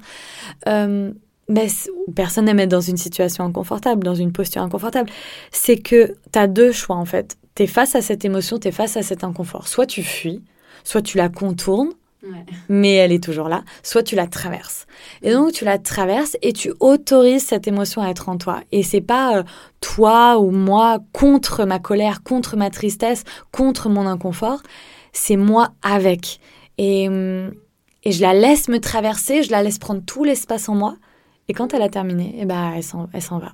euh, ben, personne n'aime être dans une situation inconfortable, dans une posture inconfortable, c'est que tu as deux choix en fait. tu es face à cette émotion, tu es face à cet inconfort. Soit tu fuis, soit tu la contournes, mais elle est toujours là, soit tu la traverses. Et donc tu la traverses et tu autorises cette émotion à être en toi. Et c'est pas euh, toi ou moi contre ma colère, contre ma tristesse, contre mon inconfort, c'est moi avec. Et, hum, et je la laisse me traverser, je la laisse prendre tout l'espace en moi. Et quand elle a terminé, eh ben, elle s'en va.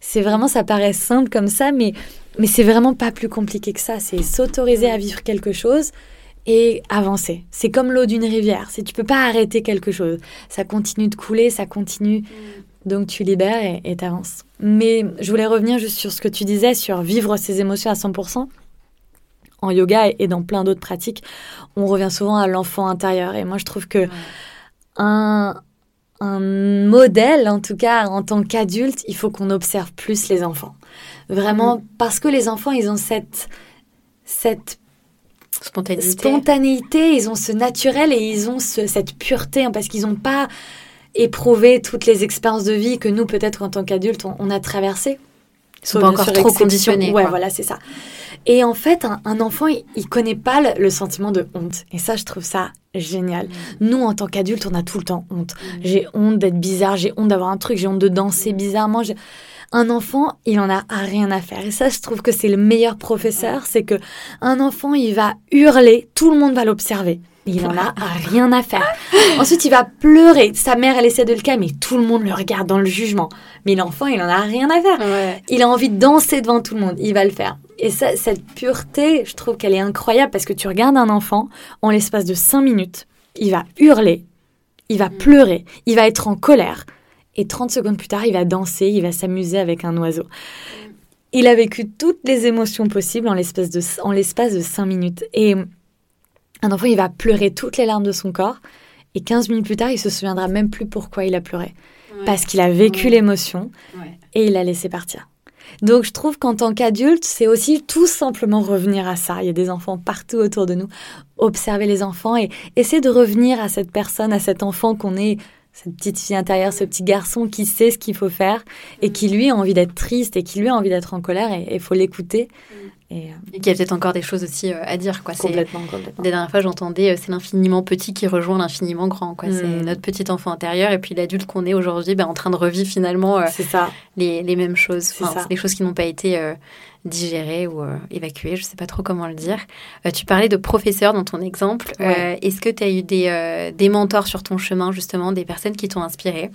C'est vraiment, ça paraît simple comme ça, mais, mais c'est vraiment pas plus compliqué que ça. C'est s'autoriser à vivre quelque chose et avancer. C'est comme l'eau d'une rivière. Si tu peux pas arrêter quelque chose, ça continue de couler, ça continue. Mm. Donc tu libères et tu avances. Mais je voulais revenir juste sur ce que tu disais sur vivre ses émotions à 100%. En yoga et dans plein d'autres pratiques, on revient souvent à l'enfant intérieur. Et moi, je trouve que un, un modèle, en tout cas en tant qu'adulte, il faut qu'on observe plus les enfants. Vraiment, mm. parce que les enfants, ils ont cette, cette spontanéité. spontanéité, ils ont ce naturel et ils ont cette pureté, hein, parce qu'ils n'ont pas éprouvé toutes les expériences de vie que nous, peut-être en tant qu'adultes, on, a traversées. Ils sont pas encore trop conditionnés. Ouais, voilà, c'est ça. Et en fait, un, enfant, il, ne connaît pas le, sentiment de honte. Et ça, je trouve ça génial. Mm. Nous, en tant qu'adultes, on a tout le temps honte. Mm. J'ai honte d'être bizarre, j'ai honte d'avoir un truc, j'ai honte de danser bizarrement. Un enfant, il en a rien à faire. Et ça, je trouve que c'est le meilleur professeur, c'est que un enfant, il va hurler, tout le monde va l'observer. Il en a rien à faire. Ensuite, il va pleurer. Sa mère, elle essaie de le calmer. Tout le monde le regarde dans le jugement. Mais l'enfant, il en a rien à faire. Il a envie de danser devant tout le monde. Il va le faire. Et ça, cette pureté, je trouve qu'elle est incroyable parce que tu regardes un enfant, en l'espace de cinq minutes, il va hurler, il va mm. pleurer, il va être en colère. Et 30 secondes plus tard, il va danser, il va s'amuser avec un oiseau. Il a vécu toutes les émotions possibles en l'espace de, en l'espace de 5 minutes. Et un enfant, il va pleurer toutes les larmes de son corps. Et 15 minutes plus tard, il se souviendra même plus pourquoi il a pleuré. Parce qu'il a vécu l'émotion et il l'a laissé partir. Donc je trouve qu'en tant qu'adulte, c'est aussi tout simplement revenir à ça. Il y a des enfants partout autour de nous. Observer les enfants et essayer de revenir à cette personne, à cet enfant qu'on est, cette petite fille intérieure, ce petit garçon qui sait ce qu'il faut faire et qui lui a envie d'être triste et qui lui a envie d'être en colère et il faut l'écouter. Et, euh, qui a peut-être encore des choses aussi euh, à dire. Quoi. Complètement, complètement. Des dernières fois, j'entendais, euh, c'est l'infiniment petit qui rejoint l'infiniment grand. Quoi. C'est hmm. notre petit enfant intérieur et puis l'adulte qu'on est aujourd'hui ben, en train de revivre finalement ça. Les, les, mêmes choses. Enfin, des choses qui n'ont pas été digérer ou euh, évacuer, je ne sais pas trop comment le dire. Euh, tu parlais de professeurs dans ton exemple. Euh, est-ce que tu as eu des, des, mentors sur ton chemin, justement, des personnes qui t'ont inspiré?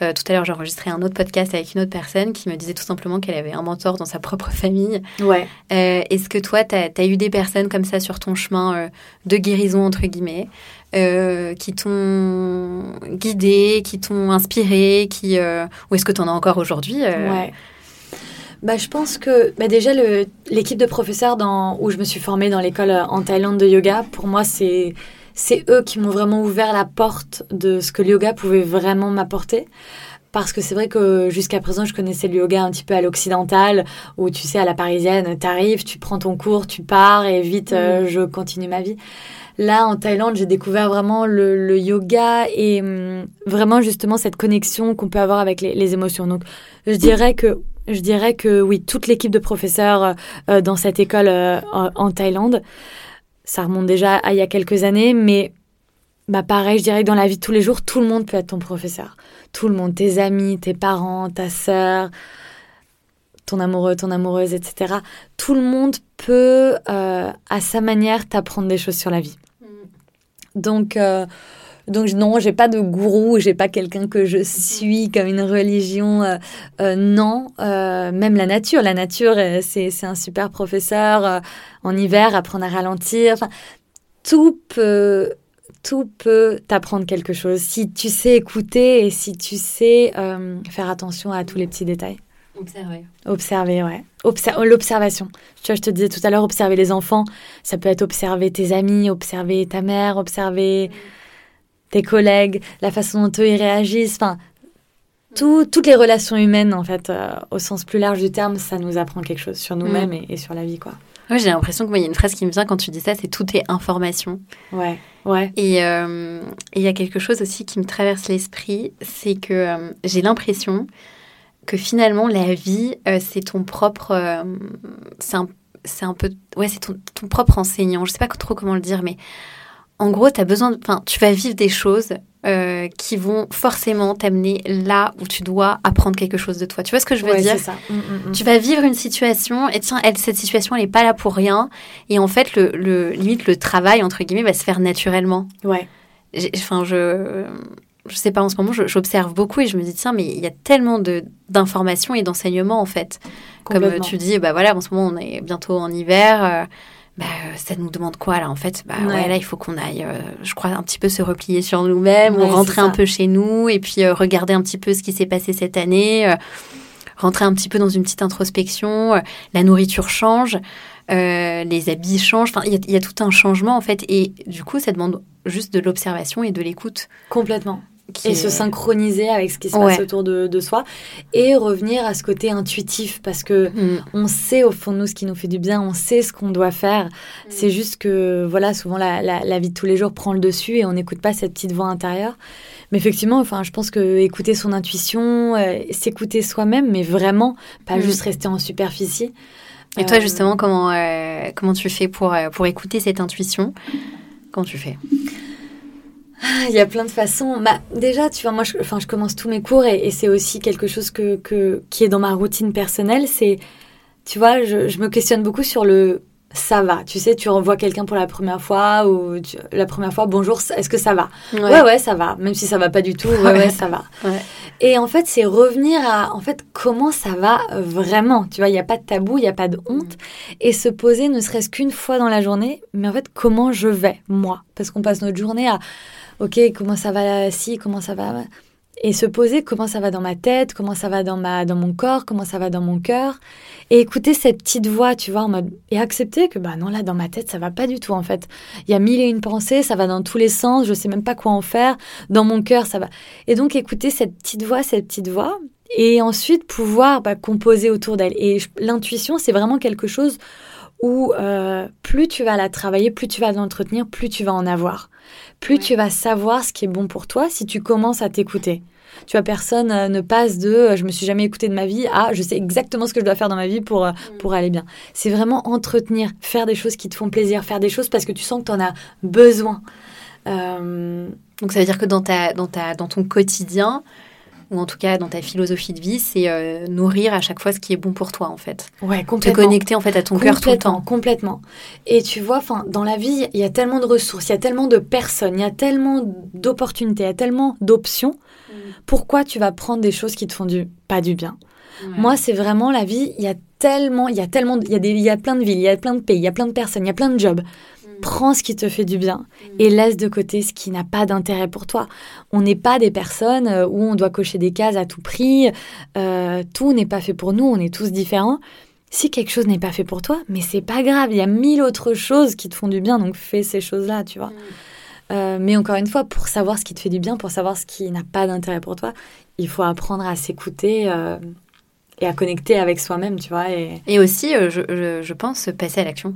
Tout à l'heure, j'ai enregistré un autre podcast avec une autre personne qui me disait tout simplement qu'elle avait un mentor dans sa propre famille. Ouais. Est-ce que toi, tu as, eu des personnes comme ça sur ton chemin de guérison, entre guillemets qui t'ont guidé, qui t'ont inspiré, qui ou est-ce que tu en as encore aujourd'hui Ouais bah, Je pense que bah, déjà, l'équipe de professeurs dans, où je me suis formée dans l'école euh, en Thaïlande de yoga, pour moi, c'est c'est eux qui m'ont vraiment ouvert la porte de ce que le yoga pouvait vraiment m'apporter. Parce que c'est vrai que jusqu'à présent, je connaissais le yoga un petit peu à l'occidental, où tu sais, à la parisienne, tu arrives, tu prends ton cours, tu pars et vite, euh, mm. je continue ma vie. Là, en Thaïlande, j'ai découvert vraiment le, yoga et hum, vraiment justement cette connexion qu'on peut avoir avec les, les émotions. Donc, je dirais que je dirais que oui, toute l'équipe de professeurs euh, euh, dans cette école euh, en, Thaïlande, ça remonte déjà à il y a quelques années, mais bah pareil, je dirais que dans la vie de tous les jours, tout le monde peut être ton professeur. Tout le monde, tes amis, tes parents, ta sœur, ton amoureux, ton amoureuse, etc. Tout le monde peut, à sa manière, t'apprendre des choses sur la vie. Mm. Donc, donc non, j'ai pas de gourou, j'ai pas quelqu'un que je suis comme une religion. Euh, euh, non, euh, même la nature, la nature, c'est un super professeur. en hiver, apprendre à ralentir. Enfin, tout peut tout peut t'apprendre quelque chose si tu sais écouter et si tu sais faire attention à tous les petits détails. Observer. Observer, ouais. L'observation. Tu vois, je te disais tout à l'heure, observer les enfants. Ça peut être observer tes amis, observer ta mère, observer tes collègues, la façon dont eux ils réagissent, enfin, toutes les relations humaines, en fait, euh, au sens plus large du terme, ça nous apprend quelque chose sur nous-mêmes mm. et, sur la vie, quoi. Ouais, j'ai l'impression qu'il y a une phrase qui me vient quand tu dis ça, c'est tout est information. Ouais, ouais. Euh, et il y a quelque chose aussi qui me traverse l'esprit, c'est que euh, j'ai l'impression que finalement la vie, c'est ton propre, c'est c'est un peu, ouais, c'est ton, ton, propre enseignant. Je sais pas trop comment le dire, mais en gros, tu as besoin, enfin, tu vas vivre des choses euh, qui vont forcément t'amener là où tu dois apprendre quelque chose de toi. Tu vois ce que je veux dire? ça. Mm, mm, mm. Tu vas vivre une situation et tiens, elle, cette situation, elle n'est pas là pour rien. Et en fait, le, le, limite, le travail, entre guillemets, va se faire naturellement. Ouais. Enfin, je je sais pas, en ce moment, j'observe beaucoup et je me dis, tiens, mais il y a tellement d'informations et d'enseignements, en fait. Comme tu dis, bah voilà, en ce moment, on est bientôt en hiver. Euh, bah, ça nous demande quoi là en fait? Bah ouais, là il faut qu'on aille euh, je crois un petit peu se replier sur nous-mêmes ou rentrer un peu chez nous et puis euh, regarder un petit peu ce qui s'est passé cette année euh, rentrer un petit peu dans une petite introspection la nourriture change les habits changent enfin il y, y, a tout un changement en fait et du coup ça demande juste de l'observation et de l'écoute. Complètement et se synchroniser avec ce qui se passe autour de, soi et revenir à ce côté intuitif parce que mm. on sait au fond de nous ce qui nous fait du bien, on sait ce qu'on doit faire. Mm. C'est juste que voilà, souvent la, la, vie de tous les jours prend le dessus et on n'écoute pas cette petite voix intérieure. Mais effectivement, enfin, je pense que écouter son intuition, euh, s'écouter soi-même, mais vraiment pas mm. juste rester en superficie. Et toi, euh, justement, comment euh, comment tu fais pour pour écouter cette intuition? Comment tu fais? Ah, il y a plein de façons. Bah, déjà, tu vois, moi, je, enfin, je commence tous mes cours et, c'est aussi quelque chose que, que, qui est dans ma routine personnelle. C'est, tu vois, je, je me questionne beaucoup sur le ça va. Tu sais, tu revois quelqu'un pour la première fois ou la première fois, bonjour, est-ce que ça va? Ouais. ouais. ça va. Même si ça va pas du tout, ouais, ouais, ça va. Et en fait, c'est revenir à, en fait, comment ça va vraiment? Tu vois, il n'y a pas de tabou, il n'y a pas de honte. Et se poser ne serait-ce qu'une fois dans la journée, mais en fait, comment je vais, moi? Parce qu'on passe notre journée à ok, comment ça va si, comment ça va? Et se poser comment ça va dans ma tête, comment ça va dans ma dans mon corps, comment ça va dans mon cœur? Et écouter cette petite voix, tu vois, en et accepter que bah non là dans ma tête ça va pas du tout en fait. Il y a mille et une pensées, ça va dans tous les sens, je sais même pas quoi en faire. Dans mon cœur ça va. Et donc écouter cette petite voix, cette petite voix et ensuite pouvoir bah, composer autour d'elle. Et l'intuition c'est vraiment quelque chose où euh, plus tu vas la travailler, plus tu vas l'entretenir, plus tu vas en avoir plus tu vas savoir ce qui est bon pour toi si tu commences à t'écouter. Tu vois, personne euh, ne passe de euh, je me suis jamais écouté de ma vie à je sais exactement ce que je dois faire dans ma vie pour, euh, mm. pour aller bien. C'est vraiment entretenir, faire des choses qui te font plaisir, faire des choses parce que tu sens que tu en as besoin. Donc ça veut dire que dans, ta, dans, ta, dans ton quotidien, ou en tout cas dans ta philosophie de vie, c'est euh, nourrir à chaque fois ce qui est bon pour toi en fait. Ouais, complètement. Te connecter en fait à ton cœur tout le temps. Complètement. Et tu vois, enfin, dans la vie, il y a tellement de ressources, il y a tellement de personnes, il y a tellement d'opportunités, il y a tellement d'options. Mm. Pourquoi tu vas prendre des choses qui te font du pas du bien Moi, c'est vraiment la vie. Il y a tellement, il y a tellement, il y a des, il y a plein de villes, il y a plein de pays, il y a plein de personnes, il y a plein de jobs. Prends ce qui te fait du bien mm. et laisse de côté ce qui n'a pas d'intérêt pour toi. On n'est pas des personnes euh, où on doit cocher des cases à tout prix. Euh, tout n'est pas fait pour nous. On est tous différents. Si quelque chose n'est pas fait pour toi, mais c'est pas grave. Il y a mille autres choses qui te font du bien. Donc fais ces choses-là, tu vois. Mm. Euh, mais encore une fois, pour savoir ce qui te fait du bien, pour savoir ce qui n'a pas d'intérêt pour toi, il faut apprendre à s'écouter et à connecter avec soi-même, tu vois. Et, et aussi, je, je, je pense, passer à l'action.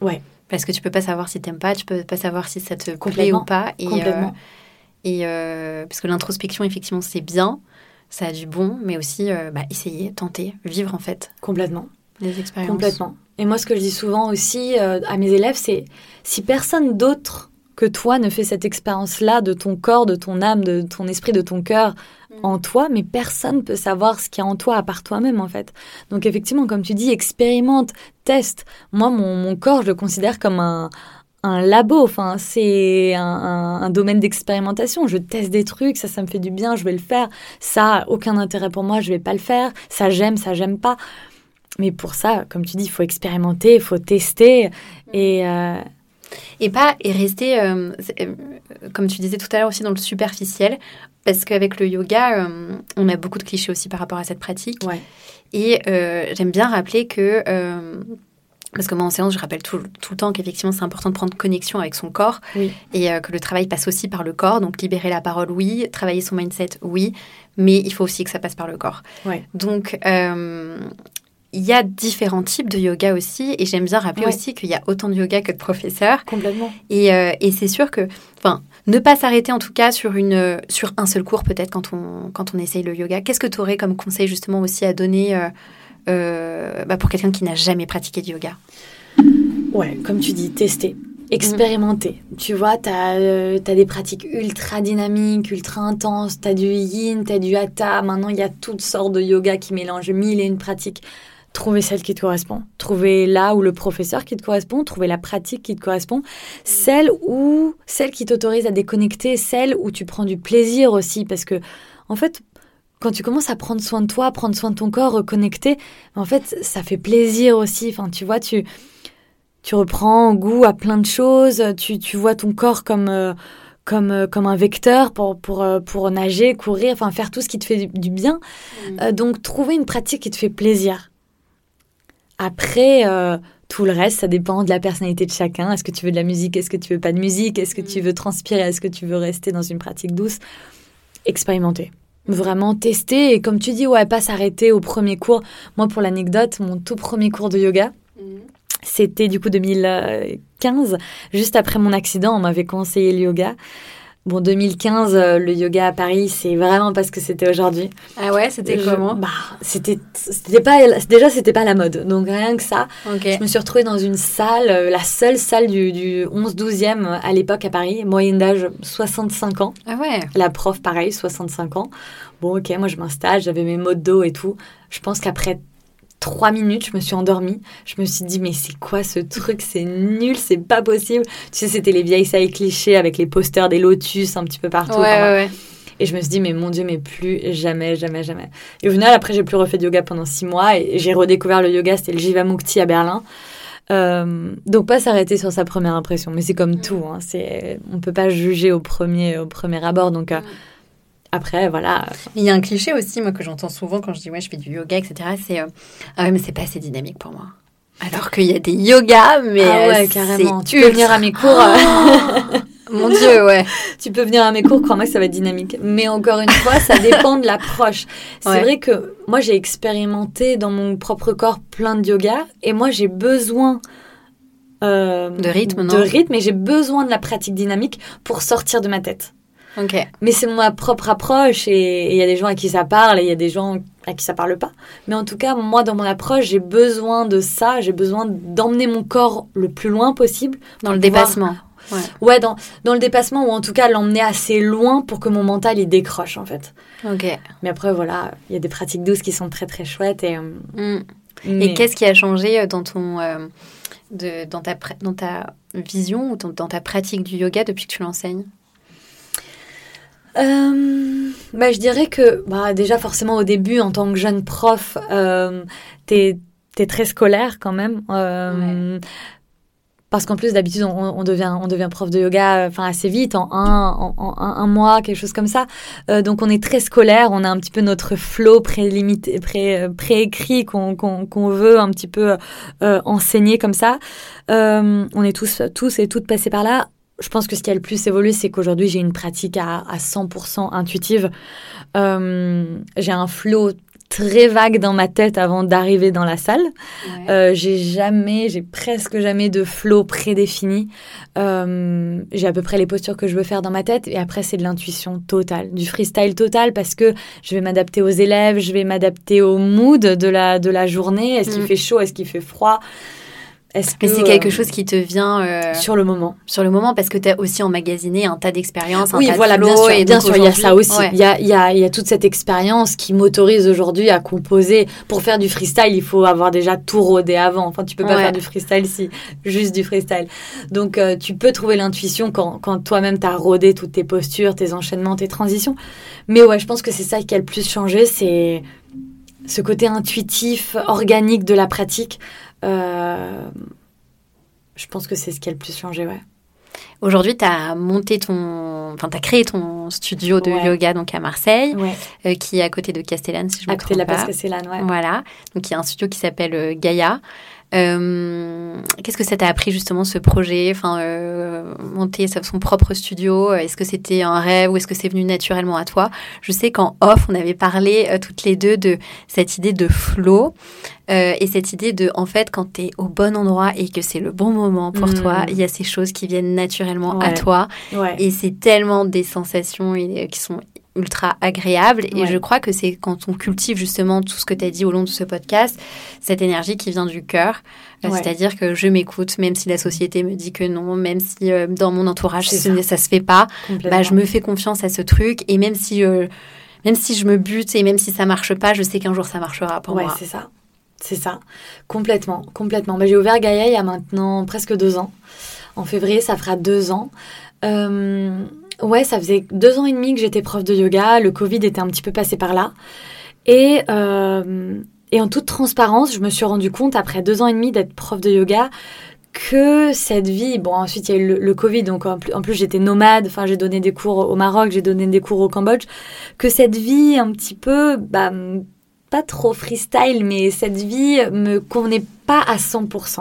Ouais. Parce que tu peux pas savoir si t'aimes pas, tu peux pas savoir si ça te plaît ou pas. Et, Complètement. Euh, et euh, parce que l'introspection, effectivement, c'est bien, ça a du bon, mais aussi euh, bah, essayer, tenter, vivre en fait. Complètement. Les expériences. Complètement. Et moi, ce que je dis souvent aussi à mes élèves, c'est si personne d'autre que toi ne fait cette expérience-là de ton corps, de ton âme, de ton esprit, de ton cœur en toi, mais personne peut savoir ce qu'il y a en toi à part toi-même en fait. Donc effectivement, comme tu dis, expérimente, teste. Moi, mon, corps, je le considère comme un, labo, enfin c'est un, domaine d'expérimentation. Je teste des trucs, ça, ça me fait du bien, je vais le faire. Ça, aucun intérêt pour moi, je vais pas le faire. Ça, j'aime, ça, j'aime pas. Mais pour ça, comme tu dis, il faut expérimenter, il faut tester et euh, et pas et rester, euh, euh, comme tu disais tout à l'heure aussi, dans le superficiel. Parce qu'avec le yoga, euh, on a beaucoup de clichés aussi par rapport à cette pratique. Et j'aime bien rappeler que parce que moi, en séance, je rappelle tout, tout le temps qu'effectivement, c'est important de prendre connexion avec son corps et que le travail passe aussi par le corps. Donc, libérer la parole, oui. Travailler son mindset, oui. Mais il faut aussi que ça passe par le corps. Donc, il y a différents types de yoga aussi, et j'aime bien rappeler aussi qu'il y a autant de yoga que de professeurs. Complètement. Et, euh, et c'est sûr que, enfin, ne pas s'arrêter en tout cas sur, une, sur un seul cours peut-être quand on, quand on essaye le yoga. Qu'est-ce que tu aurais comme conseil justement aussi à donner euh, bah, pour quelqu'un qui n'a jamais pratiqué de yoga? Ouais, comme tu dis, tester expérimenter. Tu vois, tu as, euh, des pratiques ultra dynamiques, ultra intenses, tu as du yin, tu as du hatha, maintenant il y a toutes sortes de yoga qui mélangent mille et une pratiques. Trouver celle qui te correspond, trouver là où le professeur qui te correspond, trouver la pratique qui te correspond, celle où celle qui t'autorise à déconnecter, celle où tu prends du plaisir aussi parce que en fait quand tu commences à prendre soin de toi, prendre soin de ton corps, reconnecter, en fait, ça fait plaisir aussi. Enfin, tu vois, tu, tu reprends goût à plein de choses, tu, tu vois ton corps comme, euh, comme, euh, comme un vecteur pour, pour, euh, pour nager, courir, enfin faire tout ce qui te fait du, bien. Mm. donc trouver une pratique qui te fait plaisir. Après, tout le reste, ça dépend de la personnalité de chacun. Est-ce que tu veux de la musique? Est-ce que tu veux pas de musique? Est-ce que tu mm. veux transpirer? Est-ce que tu veux rester dans une pratique douce? Expérimenter vraiment tester et comme tu dis ouais pas s'arrêter au premier cours moi pour l'anecdote mon tout premier cours de yoga mm. C'était du coup 2015, juste après mon accident, on m'avait conseillé le yoga. Bon, 2015, euh, le yoga à Paris, c'est vraiment parce que c'était aujourd'hui. Ah ouais, c'était comment Bah, c'était, c'était pas, déjà c'était pas la mode, donc rien que ça. Je me suis retrouvée dans une salle, euh, la seule salle du, du 11-12e à l'époque à Paris, moyenne d'âge 65 ans. Ah ouais. La prof, pareil, 65 ans. Bon, ok, moi je m'installe, j'avais mes mots de dos et tout. Je pense qu'après trois minutes, je me suis endormie. Je me suis dit, mais c'est quoi ce truc? C'est nul, c'est pas possible. Tu sais, c'était les vieilles salles clichés avec les posters des lotus un petit peu partout. Et je me suis dit, mais mon Dieu, mais plus jamais, jamais, jamais. Et au final, après, j'ai plus refait de yoga pendant six mois et j'ai redécouvert le yoga, c'était le Jivamukti à Berlin. Euh, donc pas s'arrêter sur sa première impression, mais c'est comme tout. Hein, c'est, on peut pas juger au premier, au premier abord. Donc euh, après, voilà. Il y a un cliché aussi, moi, que j'entends souvent quand je dis, ouais, je fais du yoga, etc. C'est, euh, ah ouais, mais c'est pas assez dynamique pour moi. Alors qu'il y a des yogas, mais. Ah ouais, carrément. Tu peux venir à mes cours. Oh mon Dieu, ouais. tu peux venir à mes cours, crois-moi que ça va être dynamique. Mais encore une fois, ça dépend de l'approche. C'est vrai que moi, j'ai expérimenté dans mon propre corps plein de yoga et moi, j'ai besoin. Euh, de rythme, non? De rythme, et j'ai besoin de la pratique dynamique pour sortir de ma tête. Mais c'est ma propre approche et il y a des gens à qui ça parle et il y a des gens à qui ça parle pas. Mais en tout cas, moi, dans mon approche, j'ai besoin de ça. J'ai besoin d'emmener mon corps le plus loin possible. Dans le dépassement. Ouais, ouais dans, dans, le dépassement ou en tout cas l'emmener assez loin pour que mon mental il décroche en fait. Ok. Mais après voilà, il y a des pratiques douces qui sont très très chouettes et. Euh, mm. Et qu'est-ce qui a changé euh, dans ton euh, de, dans ta dans ta vision ou dans ta pratique du yoga depuis que tu l'enseignes? Euh, bah, Je dirais que bah, déjà forcément au début, en tant que jeune prof, euh, t'es es très scolaire quand même. Euh, Parce qu'en plus, d'habitude, on, devient, on devient prof de yoga enfin assez vite, en un, en, un, mois, quelque chose comme ça. Euh, donc, on est très scolaire, on a un petit peu notre flow préécrit pré, pré qu'on veut un petit peu euh, enseigner comme ça. Euh, on est tous, tous et toutes passés par là je pense que ce qui a le plus évolué, c'est qu'aujourd'hui, j'ai une pratique à, à 100% intuitive. Euh, j'ai un flow très vague dans ma tête avant d'arriver dans la salle. Euh, j'ai jamais, j'ai presque jamais de flow prédéfini. Euh, j'ai à peu près les postures que je veux faire dans ma tête et après c'est de l'intuition totale, du freestyle total parce que je vais m'adapter aux élèves, je vais m'adapter au mood de la de la journée. Est-ce qu'il mm. fait chaud, est-ce qu'il fait froid? Mais c'est quelque euh, chose qui te vient euh, sur le moment. Sur le moment, parce que tu as aussi emmagasiné un tas d'expériences, un oui, tas voilà, de bien sûr, et bien sûr, il y a ça aussi. Il y, a, y, a, y, a, toute cette expérience qui m'autorise aujourd'hui à composer. Pour faire du freestyle, il faut avoir déjà tout rodé avant. Enfin, tu peux pas faire du freestyle si juste du freestyle. Donc, euh, tu peux trouver l'intuition quand, quand toi-même tu as rodé toutes tes postures, tes enchaînements, tes transitions. Mais ouais, je pense que c'est ça qui a le plus changé, c'est ce côté intuitif, organique de la pratique. Euh, je pense que c'est ce qui a le plus changé, ouais. Aujourd'hui, tu as monté ton, enfin, tu as créé ton studio de yoga donc à Marseille, euh, qui est à côté de Castellane, si je me trompe. À côté de la place Castellane, ouais. Voilà. Donc, il y a un studio qui s'appelle euh, Gaïa. Euh, qu'est-ce que ça t'a appris justement ce projet, enfin euh, monter son propre studio Est-ce que c'était un rêve ou est-ce que c'est venu naturellement à toi? Je sais qu'en off, on avait parlé euh, toutes les deux de cette idée de flow et cette idée de en fait quand tu es au bon endroit et que c'est le bon moment pour toi, mm. il y a ces choses qui viennent naturellement à toi. Et c'est tellement des sensations qui sont ultra agréable. Et je crois que c'est quand on cultive justement tout ce que tu as dit au long de ce podcast, cette énergie qui vient du cœur. Euh, c'est-à-dire que je m'écoute, même si la société me dit que non, même si euh, dans mon entourage ça. ça se fait pas, bah, je me fais confiance à ce truc. Et même si, même si je me bute et même si ça marche pas, je sais qu'un jour ça marchera pour moi. Ouais, c'est ça. C'est ça. Complètement. Complètement. Bah, j'ai ouvert Gaïa il y a maintenant presque deux ans. En février, ça fera deux ans. Euh, ouais, ça faisait deux ans et demi que j'étais prof de yoga. Le Covid était un petit peu passé par là. Et, euh, en toute transparence, je me suis rendu compte, après deux ans et demi d'être prof de yoga, que cette vie, bon ensuite il y a eu le, Covid, donc en plus, j'étais nomade, enfin j'ai donné des cours au Maroc, j'ai donné des cours au Cambodge, que cette vie un petit peu, bah, pas trop freestyle, mais cette vie me convenait pas à 100%.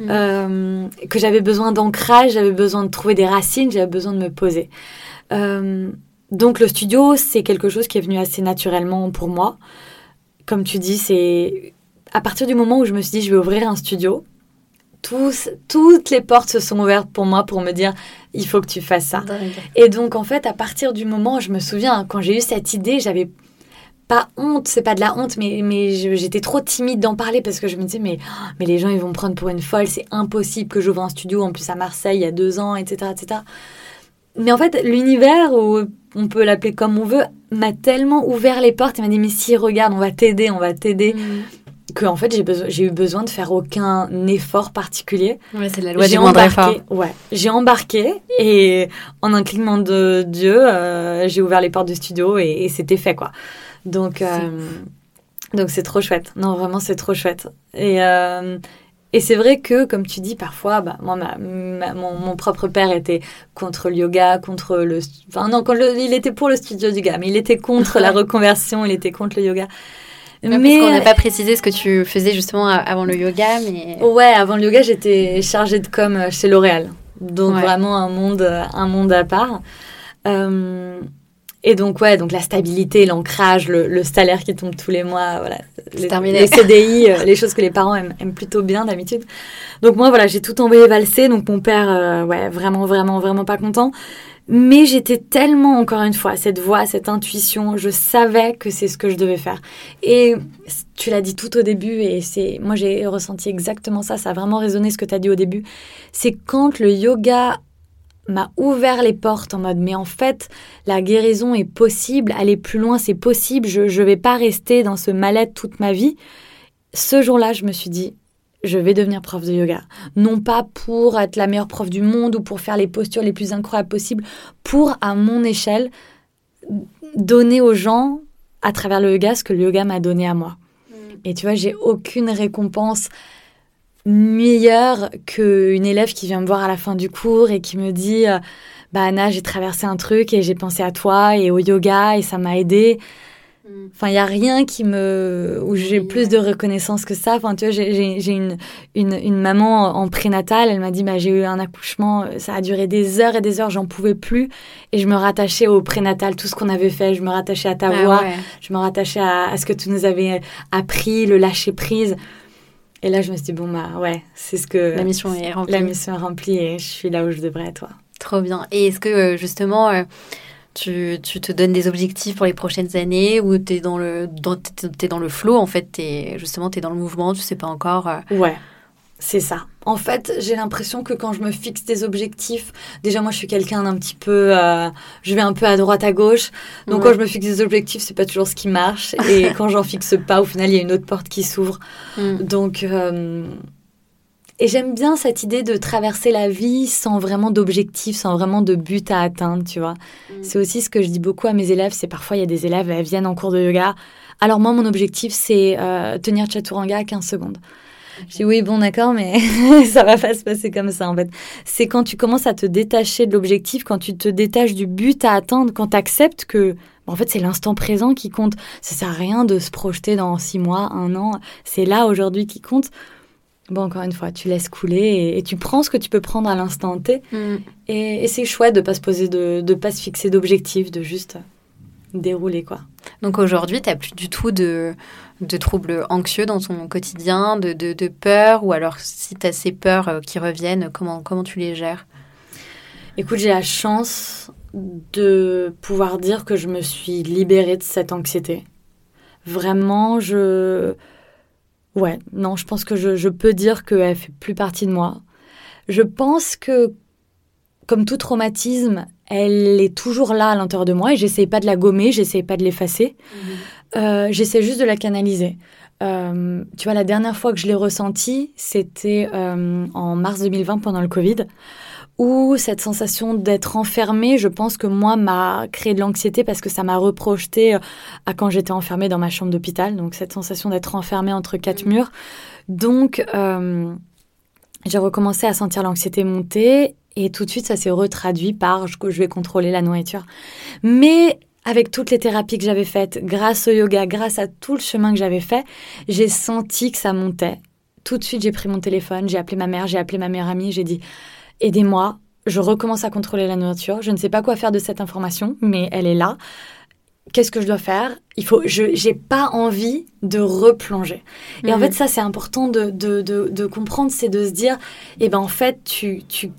Mm. Euh, que j'avais besoin d'ancrage, j'avais besoin de trouver des racines, j'avais besoin de me poser. Euh, donc le studio, c'est quelque chose qui est venu assez naturellement pour moi. Comme tu dis, c'est à partir du moment où je me suis dit je vais ouvrir un studio, tous, toutes les portes se sont ouvertes pour moi pour me dire il faut que tu fasses ça. Et donc en fait, à partir du moment, je me souviens quand j'ai eu cette idée, j'avais pas honte, c'est pas de la honte, mais, mais j'étais trop timide d'en parler parce que je me disais, mais, mais les gens, ils vont me prendre pour une folle, c'est impossible que j'ouvre un studio, en plus à Marseille, il y a deux ans, etc. etc. Mais en fait, l'univers, ou on peut l'appeler comme on veut, m'a tellement ouvert les portes et m'a dit, mais si, regarde, on va t'aider, on va t'aider. Mm. Que en fait, j'ai eu besoin de faire aucun effort particulier. Ouais, c'est la loi du moindre effort. Ouais, j'ai embarqué et en un clignement de Dieu, euh, j'ai ouvert les portes du studio et, et c'était fait, quoi. Donc, euh, donc c'est trop chouette. Non, vraiment, c'est trop chouette. Et, euh, et c'est vrai que, comme tu dis, parfois, bah, moi, ma, mon, mon, propre père était contre le yoga, contre le... Enfin, non, quand il était pour le studio du yoga, mais il était contre la reconversion, il était contre le yoga. Mais on n'a pas précisé ce que tu faisais justement avant le yoga, mais... Ouais, avant le yoga, j'étais chargée de com chez L'Oréal. Donc vraiment un monde, un monde à part. Euh, et donc, ouais, donc la stabilité, l'ancrage, le, salaire qui tombe tous les mois, voilà. Les, terminé. les CDI, euh, les choses que les parents aiment, aiment plutôt bien d'habitude. Donc, moi, voilà, j'ai tout envoyé valser. Donc, mon père, euh, ouais, vraiment, vraiment, vraiment pas content. Mais j'étais tellement, encore une fois, cette voix, cette intuition, je savais que c'est ce que je devais faire. Et tu l'as dit tout au début, et c'est, moi j'ai ressenti exactement ça, ça a vraiment résonné ce que tu as dit au début. C'est quand le yoga m'a ouvert les portes en mode mais en fait la guérison est possible, aller plus loin c'est possible, je ne vais pas rester dans ce mal-être toute ma vie. Ce jour-là, je me suis dit je vais devenir prof de yoga. Non pas pour être la meilleure prof du monde ou pour faire les postures les plus incroyables possibles, pour à mon échelle donner aux gens à travers le yoga ce que le yoga m'a donné à moi. Mm. Et tu vois, j'ai aucune récompense meilleure qu'une élève qui vient me voir à la fin du cours et qui me dit euh, Bah, Anna, j'ai traversé un truc et j'ai pensé à toi et au yoga et ça m'a aidé. Mm. Enfin, il n'y a rien qui me. où j'ai plus de reconnaissance que ça. Enfin, tu vois, j'ai une, une, une, maman en prénatal. Elle m'a dit bah, J'ai eu un accouchement, ça a duré des heures et des heures, j'en pouvais plus. Et je me rattachais au prénatal, tout ce qu'on avait fait. Je me rattachais à ta ah voix. Je me rattachais à, à, ce que tu nous avais appris, le lâcher prise. Et là, je me suis dit, bon, bah ouais, c'est ce que. La mission est remplie. La mission est remplie et je suis là où je devrais être. Trop bien. Et est-ce que euh, justement, euh, tu, tu, te donnes des objectifs pour les prochaines années ou tu es dans le, dans, es dans le flow en fait es, Justement, tu es dans le mouvement, tu sais pas encore. Euh, ouais. C'est ça. En fait, j'ai l'impression que quand je me fixe des objectifs, déjà moi je suis quelqu'un d'un petit peu, euh, je vais un peu à droite à gauche. Donc quand je me fixe des objectifs, c'est pas toujours ce qui marche. Et quand j'en fixe pas, au final il y a une autre porte qui s'ouvre. Mm. Donc euh, et j'aime bien cette idée de traverser la vie sans vraiment d'objectif, sans vraiment de but à atteindre, tu vois. Mm. C'est aussi ce que je dis beaucoup à mes élèves. C'est parfois il y a des élèves, elles viennent en cours de yoga. Alors moi mon objectif c'est euh, tenir chaturanga à 15 secondes. Je dis oui, bon, d'accord, mais ça va pas se passer comme ça, en fait. C'est quand tu commences à te détacher de l'objectif, quand tu te détaches du but à atteindre, quand tu acceptes que, en fait, c'est l'instant présent qui compte. Ça sert à rien de se projeter dans six mois, un an. C'est là, aujourd'hui, qui compte. Bon, encore une fois, tu laisses couler et, tu prends ce que tu peux prendre à l'instant T. Mm. Et, c'est chouette de pas se poser, de, de pas se fixer d'objectifs, de juste dérouler, quoi. Donc aujourd'hui, tu n'as plus du tout de, de troubles anxieux dans ton quotidien, de, de, de peur, ou alors si tu as ces peurs euh, qui reviennent, comment, comment tu les gères? Écoute, j'ai la chance de pouvoir dire que je me suis libérée de cette anxiété. Vraiment, je... Ouais, non, je pense que je, je peux dire qu'elle fait plus partie de moi. Je pense que, comme tout traumatisme, elle est toujours là à l'intérieur de moi et j'essaie pas de la gommer, j'essaie pas de l'effacer. Mhm. Euh, j'essaie juste de la canaliser. Euh, tu vois, la dernière fois que je l'ai ressenti, c'était euh, en mars 2020 pendant le Covid, où cette sensation d'être enfermée, je pense que moi, m'a créé de l'anxiété parce que ça m'a reprojeté à quand j'étais enfermée dans ma chambre d'hôpital. Donc, cette sensation d'être enfermée entre quatre murs. Donc, j'ai recommencé à sentir l'anxiété monter et tout de suite, ça s'est retraduit par je, je vais contrôler la nourriture. Mais avec toutes les thérapies que j'avais faites, grâce au yoga, grâce à tout le chemin que j'avais fait, j'ai senti que ça montait. Tout de suite, j'ai pris mon téléphone, j'ai appelé ma mère, j'ai appelé ma meilleure amie, j'ai dit aidez-moi, je recommence à contrôler la nourriture. Je ne sais pas quoi faire de cette information, mais elle est là. Qu'est-ce que je dois faire? Il faut, je, j'ai pas envie de replonger. Et en mhm. fait, ça, c'est important de, de, de, de comprendre, c'est de se dire, eh ben, en fait, tu, tu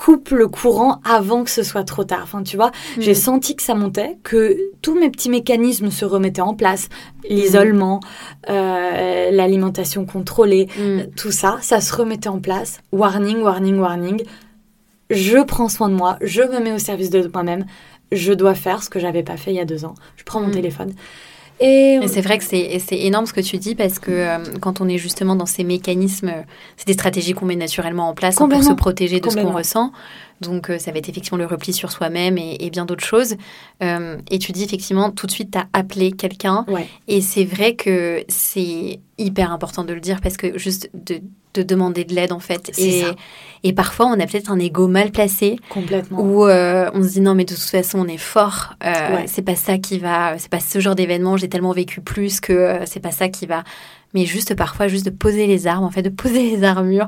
coupe le courant avant que ce soit trop tard. Enfin, tu vois, mm. j'ai senti que ça montait, que tous mes petits mécanismes se remettaient en place. L'isolement, euh, l'alimentation contrôlée, mm. tout ça, ça se remettait en place. Warning, warning, warning. Je prends soin de moi, je me mets au service de moi-même. Je dois faire ce que j'avais pas fait il y a deux ans. Je prends mon mm. téléphone. Et, c'est vrai que c'est énorme ce que tu dis parce que euh, quand on est justement dans ces mécanismes, c'est des stratégies qu'on met naturellement en place pour se protéger de ce qu'on ressent. Donc, euh, ça va être effectivement le repli sur soi-même et, bien d'autres choses. Euh, et tu dis effectivement, tout de suite, tu as appelé quelqu'un. Et c'est vrai que c'est hyper important de le dire parce que juste de, demander de l'aide, en fait. Et, et parfois, on a peut-être un ego mal placé. Complètement. Où euh, on se dit non, mais de toute façon, on est fort. C'est pas ça qui va. C'est pas ce genre d'événement. J'ai tellement vécu plus que c'est pas ça qui va mais juste parfois juste de poser les armes en fait de poser les armures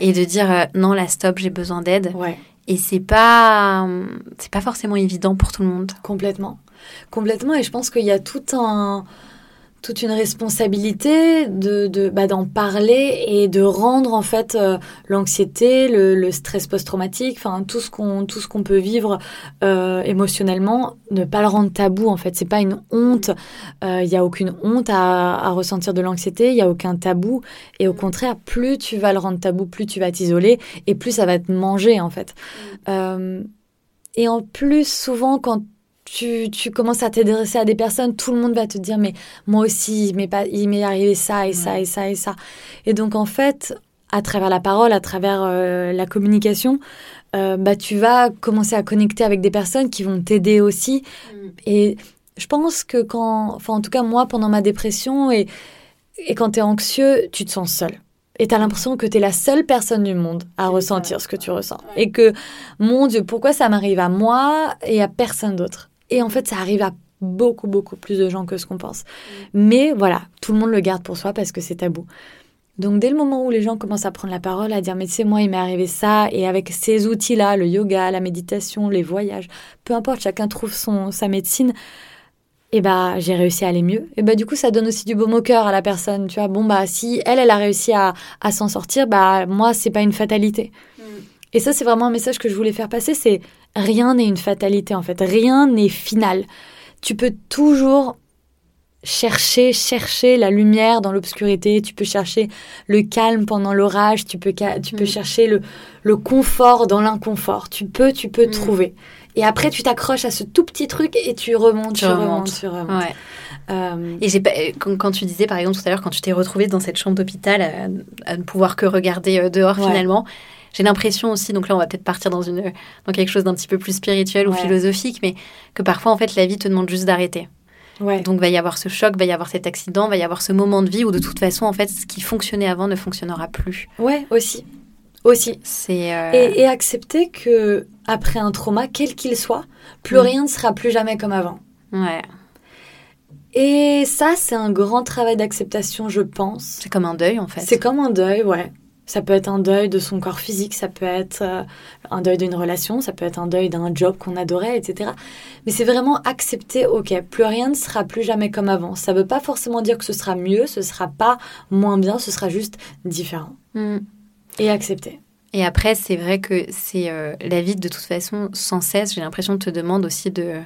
et de dire non là stop j'ai besoin d'aide ouais. Et c'est pas, pas forcément évident pour tout le monde. Complètement. Complètement. Et je pense qu'il y a tout un, toute une responsabilité de, de bah, d'en parler et de rendre en fait euh, l'anxiété, le, le, stress post-traumatique, enfin tout ce qu'on tout ce qu'on peut vivre euh, émotionnellement, ne pas le rendre tabou en fait. C'est pas une honte. Il euh, y a aucune honte à, à ressentir de l'anxiété. Il y a aucun tabou. Et au contraire, plus tu vas le rendre tabou, plus tu vas t'isoler et plus ça va te manger en fait. Euh, et en plus, souvent quand tu, tu commences à t'adresser à des personnes, tout le monde va te dire mais moi aussi, mais pas, il m'est arrivé ça et ça et ça et ça. Et donc en fait, à travers la parole, à travers euh, la communication, euh, bah tu vas commencer à connecter avec des personnes qui vont t'aider aussi. Mm. Et je pense que quand, enfin en tout cas moi pendant ma dépression et et quand tu es anxieux, tu te sens seul. Et tu as l'impression que tu es la seule personne du monde à ressentir ce que tu ressens. Et que, mon Dieu, pourquoi ça m'arrive à moi et à personne d'autre? Et en fait, ça arrive à beaucoup, beaucoup plus de gens que ce qu'on pense. Mais voilà, tout le monde le garde pour soi parce que c'est tabou. Donc dès le moment où les gens commencent à prendre la parole, à dire mais c'est moi, il m'est arrivé ça, et avec ces outils-là, le yoga, la méditation, les voyages, peu importe, chacun trouve son sa médecine. Et eh bah j'ai réussi à aller mieux. Et bah du coup ça donne aussi du baume au cœur à la personne. Tu vois bon bah si elle elle a réussi à, à s'en sortir, bah moi c'est pas une fatalité. Mm. Et ça c'est vraiment un message que je voulais faire passer, c'est rien n'est une fatalité en fait, rien n'est final. Tu peux toujours chercher, chercher la lumière dans l'obscurité, tu peux chercher le calme pendant l'orage, tu peux, tu peux mm. chercher le, le confort dans l'inconfort. Tu peux, tu peux mm. trouver. Et après, tu t'accroches à ce tout petit truc et tu remontes, tu, remontes, tu remontes. Euh, et j'ai quand, tu disais, par exemple, tout à l'heure, quand tu t'es retrouvée dans cette chambre d'hôpital à, ne pouvoir que regarder euh, dehors finalement, j'ai l'impression aussi, donc là on va peut-être partir dans, une, dans quelque chose d'un petit peu plus spirituel ou philosophique, mais que parfois en fait la vie te demande juste d'arrêter. Ouais. Donc va y avoir ce choc, va y avoir cet accident, va y avoir ce moment de vie où de toute façon en fait ce qui fonctionnait avant ne fonctionnera plus. Ouais, aussi. Aussi. C'est euh, et, accepter que après un trauma, quel qu'il soit, plus mm. rien ne sera plus jamais comme avant. Ouais. Et ça, c'est un grand travail d'acceptation, je pense. C'est comme un deuil, en fait. C'est comme un deuil, ouais. Ça peut être un deuil de son corps physique, ça peut être euh, un deuil d'une relation, ça peut être un deuil d'un job qu'on adorait, etc. Mais c'est vraiment accepter, ok, plus rien ne sera plus jamais comme avant. Ça ne veut pas forcément dire que ce sera mieux, ce sera pas moins bien, ce sera juste différent. Mm. Et accepter. Et après, c'est vrai que c'est la vie de toute façon sans cesse. J'ai l'impression te demande aussi de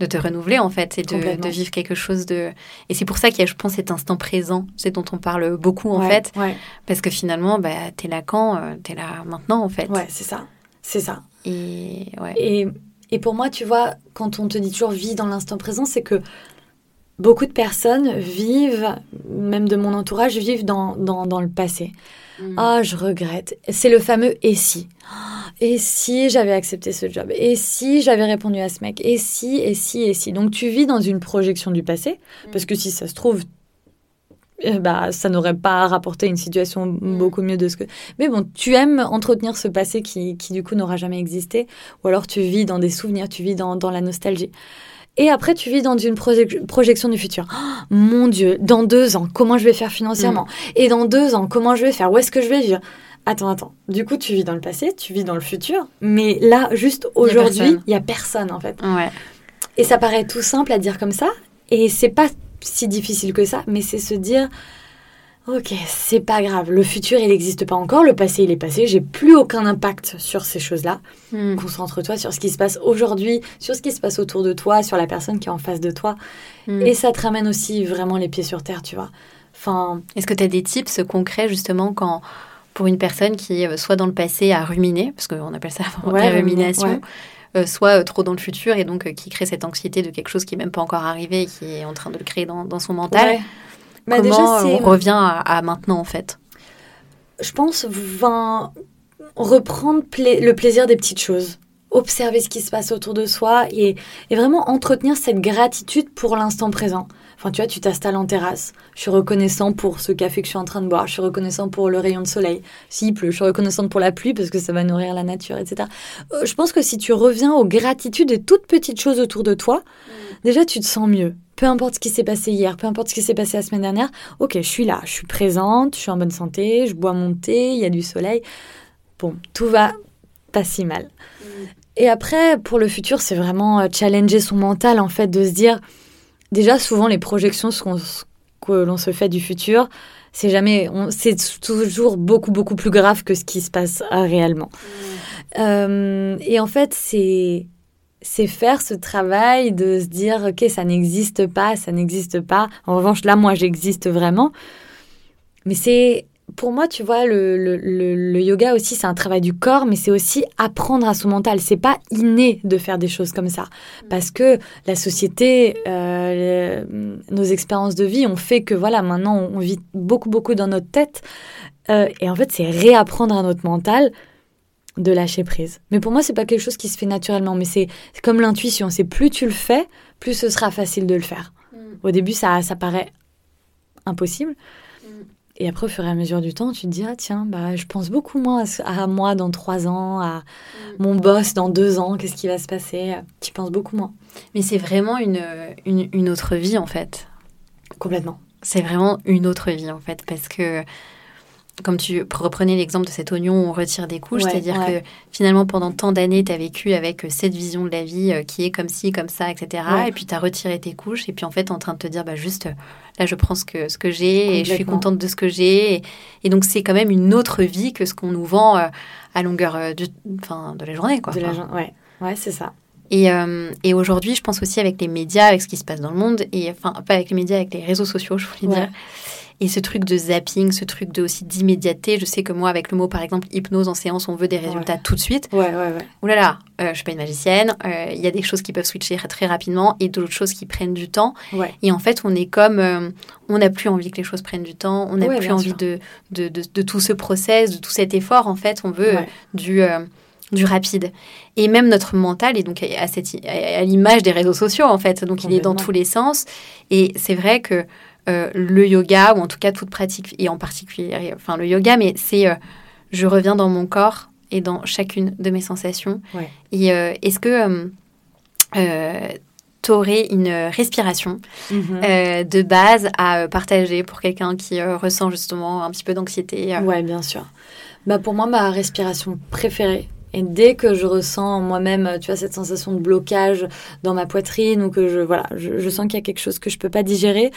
de te renouveler en fait et de, vivre quelque chose de et c'est pour ça qu'il y a je pense cet instant présent c'est dont on parle beaucoup en fait. parce que finalement bah t'es là quand euh, t'es là maintenant en fait. Ouais c'est ça. C'est ça. Et ouais. Et, et pour moi tu vois quand on te dit toujours vis dans l'instant présent c'est que beaucoup de personnes vivent même de mon entourage vivent dans, dans, dans le passé mm. ah je regrette c'est le fameux et si et si j'avais accepté ce job? Et si j'avais répondu à ce mec? Et si, et si, et si? Donc tu vis dans une projection du passé, mm. parce que si ça se trouve, eh bah, ça n'aurait pas rapporté une situation mm. beaucoup mieux de ce que... Mais bon, tu aimes entretenir ce passé qui, qui du coup n'aura jamais existé, ou alors tu vis dans des souvenirs, tu vis dans, dans la nostalgie? Et après, tu vis dans une projection du futur. Oh, mon Dieu, dans deux ans, comment je vais faire financièrement? Mm. Et dans deux ans, comment je vais faire? Où est-ce que je vais vivre? Attends, attends. Du coup, tu vis dans le passé, tu vis dans le futur, mais là, juste aujourd'hui, il y a personne en fait. Ouais. Et ça paraît tout simple à dire comme ça, et c'est pas si difficile que ça, mais c'est se dire, ok, c'est pas grave, le futur il n'existe pas encore, le passé il est passé, j'ai plus aucun impact sur ces choses-là. Hmm. Concentre-toi sur ce qui se passe aujourd'hui, sur ce qui se passe autour de toi, sur la personne qui est en face de toi, hmm. et ça te ramène aussi vraiment les pieds sur terre, tu vois. Enfin, est-ce que tu as des tips concrets justement quand pour une personne qui euh, soit dans le passé à ruminer, parce qu'on appelle ça la rumination, euh, soit euh, trop dans le futur et donc qui crée cette anxiété de quelque chose qui n'est même pas encore arrivé et qui est en train de le créer dans, dans son mental. Bah, Comment déjà, on revient à, maintenant en fait Je pense va reprendre le plaisir des petites choses observer ce qui se passe autour de soi et, et vraiment entretenir cette gratitude pour l'instant présent. Enfin, tu vois, tu t'installes en terrasse. Je suis reconnaissant pour ce café que je suis en train de boire. Je suis reconnaissant pour le rayon de soleil. S'il pleut, je suis reconnaissante pour la pluie parce que ça va nourrir la nature, etc. Euh, je pense que si tu reviens aux gratitudes des toutes petites choses autour de toi. Déjà tu te sens mieux. Peu importe ce qui s'est passé hier, peu importe ce qui s'est passé la semaine dernière. Ok, je suis là, je suis présente, je suis en bonne santé, je bois mon thé, il y a du soleil. Bon, tout va pas si mal. Et après, pour le futur, c'est vraiment euh, challenger son mental, en fait, de se dire, déjà, souvent, les projections que l'on se fait du futur, c'est jamais, c'est toujours beaucoup, beaucoup plus grave que ce qui se passe euh, réellement. Euh, et en fait, c'est c'est faire ce travail de se dire ok ça n'existe pas ça n'existe pas en revanche là moi j'existe vraiment mais c'est pour moi, tu vois, le, le, yoga aussi, c'est un travail du corps, mais c'est aussi apprendre à son mental. C'est pas inné de faire des choses comme ça. Parce que la société, euh, nos expériences de vie ont fait que, voilà, maintenant, on vit beaucoup, beaucoup dans notre tête. Euh, et en fait, c'est réapprendre à notre mental de lâcher prise. Mais pour moi, c'est pas quelque chose qui se fait naturellement, mais c'est comme l'intuition. C'est plus tu le fais, plus ce sera facile de le faire. Mm. Au début, ça, ça paraît impossible. Et après, au fur et à mesure du temps, tu te dis, ah tiens, bah, je pense beaucoup moins à, moi dans trois ans, à mm. mon boss dans deux ans, qu'est-ce qui va se passer? Tu penses beaucoup moins. Mais c'est vraiment une, une, une, autre vie, en fait. Complètement. C'est vraiment une autre vie, en fait, parce que comme tu reprenais l'exemple de cet oignon on retire des couches, c'est-à-dire que finalement pendant tant d'années, tu as vécu avec euh, cette vision de la vie euh, qui est comme ci, comme ça, etc. Et puis tu as retiré tes couches et puis en fait en train de te dire, bah juste là je prends ce que, ce que j'ai et je suis contente de ce que j'ai. Et, donc c'est quand même une autre vie que ce qu'on nous vend euh, à longueur de, fin, de la journée. Quoi. De la ouais c'est ça. Et, et aujourd'hui, je pense aussi avec les médias, avec ce qui se passe dans le monde, et enfin, pas avec les médias, avec les réseaux sociaux, je voulais dire. Et ce truc de zapping, ce truc de aussi d'immédiateté, je sais que moi, avec le mot par exemple hypnose en séance, on veut des résultats tout de suite. Ouais, ouais, ouais. Ouh là là, euh, je suis pas une magicienne. Euh, il y a des choses qui peuvent switcher très rapidement et d'autres choses qui prennent du temps. Ouais. Et en fait, on est comme, euh, on n'a plus envie que les choses prennent du temps. On n'a plus envie de de, de, tout ce process, de tout cet effort. En fait, on veut du du rapide. Et même notre mental est donc à, cette, à l'image des réseaux sociaux, en fait. Donc, il est dans tous les sens. Et c'est vrai que euh, le yoga, ou en tout cas toute pratique, et en particulier enfin, le yoga, mais c'est euh, je reviens dans mon corps et dans chacune de mes sensations. Et euh, est-ce que tu aurais une respiration mm-hmm. de base à partager pour quelqu'un qui ressent justement un petit peu d'anxiété Ouais, bien sûr. Bah, pour moi, ma respiration préférée, Et dès que je ressens moi-même, tu vois, cette sensation de blocage dans ma poitrine ou que je, voilà, je, sens qu'il y a quelque chose que je peux pas digérer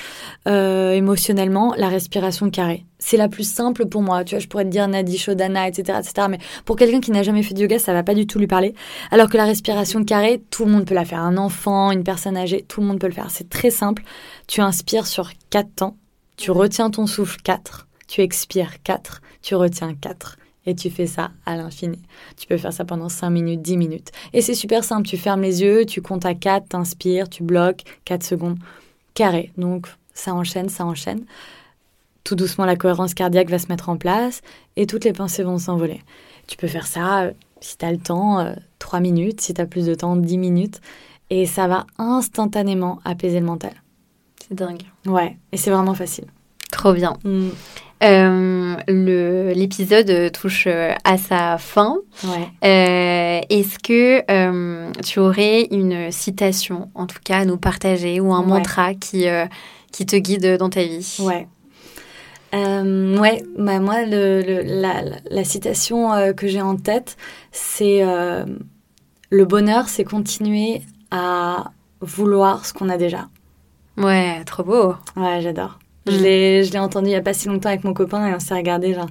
euh, émotionnellement, la respiration carrée. C'est la plus simple pour moi. Tu vois, je pourrais te dire Nadi Shodana, etc., etc. Mais pour quelqu'un qui n'a jamais fait de yoga, ça va pas du tout lui parler. Alors que la respiration carrée, tout le monde peut la faire. Un enfant, une personne âgée, tout le monde peut le faire. C'est très simple. Tu inspires sur quatre temps. Tu retiens ton souffle 4. Tu expires 4. Tu retiens 4 et tu fais ça à l'infini. Tu peux faire ça pendant 5 minutes, 10 minutes. Et c'est super simple, tu fermes les yeux, tu comptes à 4, t'inspires, tu bloques, 4 secondes, carré. Donc ça enchaîne, ça enchaîne. Tout doucement, la cohérence cardiaque va se mettre en place et toutes les pensées vont s'envoler. Tu peux faire ça, euh, si tu as le temps, 3 euh, minutes, si tu as plus de temps, 10 minutes. Et ça va instantanément apaiser le mental. C'est dingue. Ouais, et c'est vraiment facile. Trop bien. Mm. Euh, l'épisode touche euh, à sa fin. Euh, est-ce que tu aurais une citation, en tout cas, à nous partager ou un mantra qui, qui te guide dans ta vie? Ouais. ouais, bah, moi, le, la, la, citation que j'ai en tête, c'est Le bonheur, c'est continuer à vouloir ce qu'on a déjà. Ouais, trop beau. Ouais, j'adore. Je l'ai, je l'ai entendu il n'y a pas si longtemps avec mon copain et on s'est regardé genre,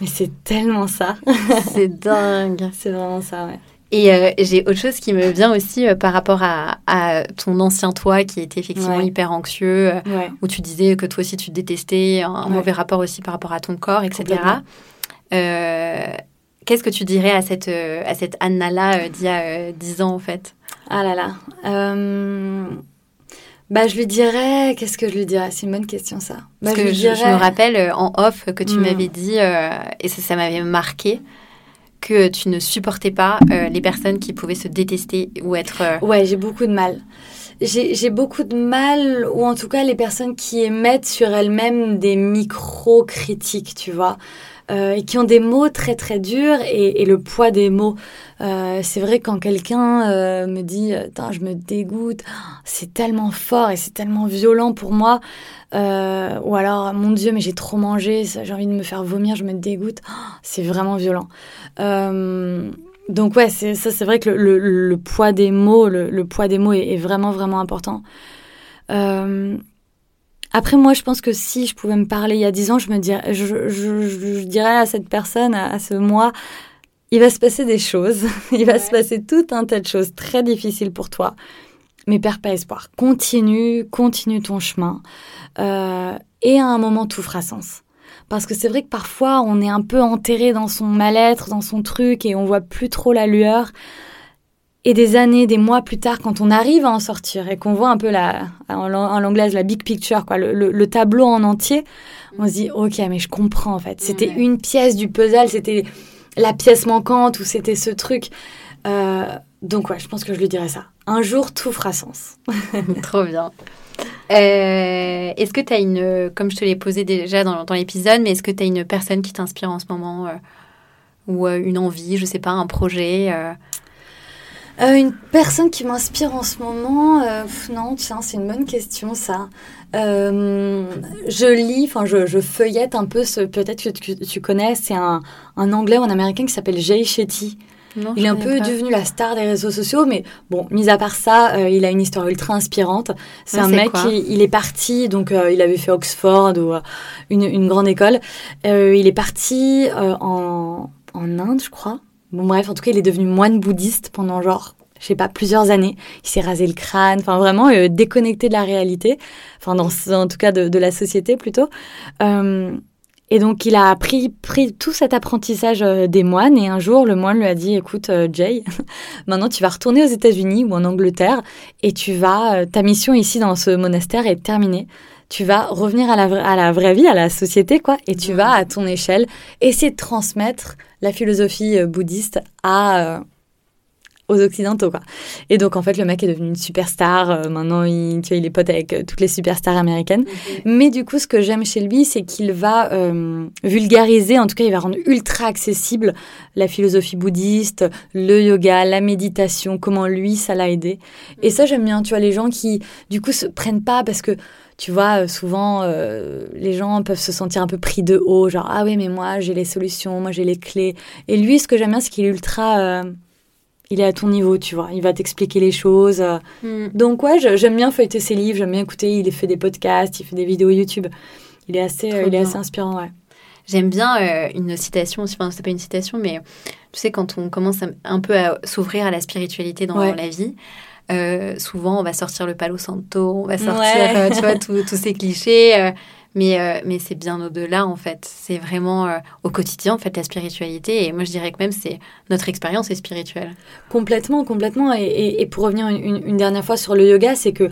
mais c'est tellement ça. c'est dingue. C'est vraiment ça, ouais. Et euh, j'ai autre chose qui me vient aussi euh, par rapport à, à, ton ancien toi qui était effectivement hyper anxieux, euh, où tu disais que toi aussi tu te détestais, un, mauvais rapport aussi par rapport à ton corps, etc. Qu'est-ce que tu dirais à cette, à cette Anna-là d'il y a 10 ans en fait? Ah là là. Bah, je lui dirais. Qu'est-ce que je lui dirais? C'est une bonne question, ça. Parce que je, me rappelle euh, en off que tu hmm. m'avais dit, euh, et ça, ça m'avait marqué, que tu ne supportais pas euh, les personnes qui pouvaient se détester ou être. Ouais, j'ai beaucoup de mal. J'ai beaucoup de mal, ou en tout cas les personnes qui émettent sur elles-mêmes des micro-critiques, tu vois. Euh, et qui ont des mots très très durs et, le poids des mots. Euh, c'est vrai quand quelqu'un euh, me dit je me dégoûte, c'est tellement fort et c'est tellement violent pour moi. ou alors mon Dieu mais j'ai trop mangé, j'ai envie de me faire vomir, je me dégoûte. c'est vraiment violent. donc ouais, ça c'est vrai que le, poids des mots, le, poids des mots est vraiment vraiment important. Après, moi, je pense que si je pouvais me parler il y a dix ans, je me dirais, je, dirais à cette personne, à, ce moi, il va se passer des choses. il va se passer tout un tas de choses très difficiles pour toi. Mais perds pas espoir. Continue, continue ton chemin. Euh, et à un moment, tout fera sens. Parce que c'est vrai que parfois, on est un peu enterré dans son mal-être, dans son truc, et on voit plus trop la lueur. Et des années, des mois plus tard, quand on arrive à en sortir et qu'on voit un peu la, en, anglaise, la big picture, quoi, le, tableau en entier, on se dit, ok, mais je comprends en fait. C'était une pièce du puzzle, c'était la pièce manquante ou c'était ce truc. Euh, donc ouais, je pense que je lui dirais ça. Un jour, tout fera sens. Trop bien. Euh, est-ce que tu as une, comme je te l'ai posé déjà dans, dans l'épisode, mais est-ce que tu as une personne qui t'inspire en ce moment euh, ou une envie, je sais pas, un projet euh, une personne qui m'inspire en ce moment, euh, non, tiens, c'est une bonne question ça. Euh, je lis, enfin je, je, feuillette un peu ce, peut-être que tu, connais, c'est un, un, anglais ou un américain qui s'appelle Jay Shetty. Non, il est un peu devenu la star des réseaux sociaux, mais bon, mis à part ça, il a une histoire ultra inspirante. C'est un mec qui il est parti, donc il avait fait Oxford ou une, une, grande école. il est parti en, en Inde, je crois, Bon bref, en tout cas, il est devenu moine bouddhiste pendant genre, je sais pas, plusieurs années. Il s'est rasé le crâne, enfin vraiment euh, déconnecté de la réalité, enfin dans, en tout cas de, la société plutôt. Euh, et donc il a pris, pris tout cet apprentissage euh, des moines et un jour le moine lui a dit écoute Jay, maintenant tu vas retourner aux États-Unis ou en Angleterre et tu vas ta mission ici dans ce monastère est terminée tu vas revenir à la, à la vraie vie, à la société, quoi, et tu vas à ton échelle essayer de transmettre la philosophie euh, bouddhiste à euh, aux occidentaux quoi. Et donc en fait le mec est devenu une superstar. Euh, maintenant il, tu vois, il est pote avec toutes les superstars américaines. Mais du coup ce que j'aime chez lui c'est qu'il va vulgariser, en tout cas il va rendre ultra accessible la philosophie bouddhiste, le yoga, la méditation, comment lui ça l'a aidé. Et ça j'aime bien. Tu vois les gens qui du coup se prennent pas parce que tu vois, souvent, les gens peuvent se sentir un peu pris de haut, genre, ah oui, mais moi, j'ai les solutions, moi, j'ai les clés. Et lui, ce que j'aime bien, c'est qu'il est ultra il est à ton niveau, tu vois. Il va t'expliquer les choses. Mm. Donc ouais, j'aime bien feuilleter ses livres, j'aime bien écouter. Il fait des podcasts, il fait des vidéos YouTube. Il est assez, il est assez inspirant, ouais. J'aime bien euh, une citation, enfin c'est pas une citation, mais tu sais quand on commence un peu à s'ouvrir à la spiritualité dans la vie, euh, souvent on va sortir le palo santo, on va sortir, euh, tu vois, tous ces clichés. mais, mais c'est bien au-delà en fait. C'est vraiment au quotidien en fait la spiritualité. Et moi je dirais que même c'est notre expérience est spirituelle. Complètement, complètement. Et, et, pour revenir une, une, dernière fois sur le yoga, c'est que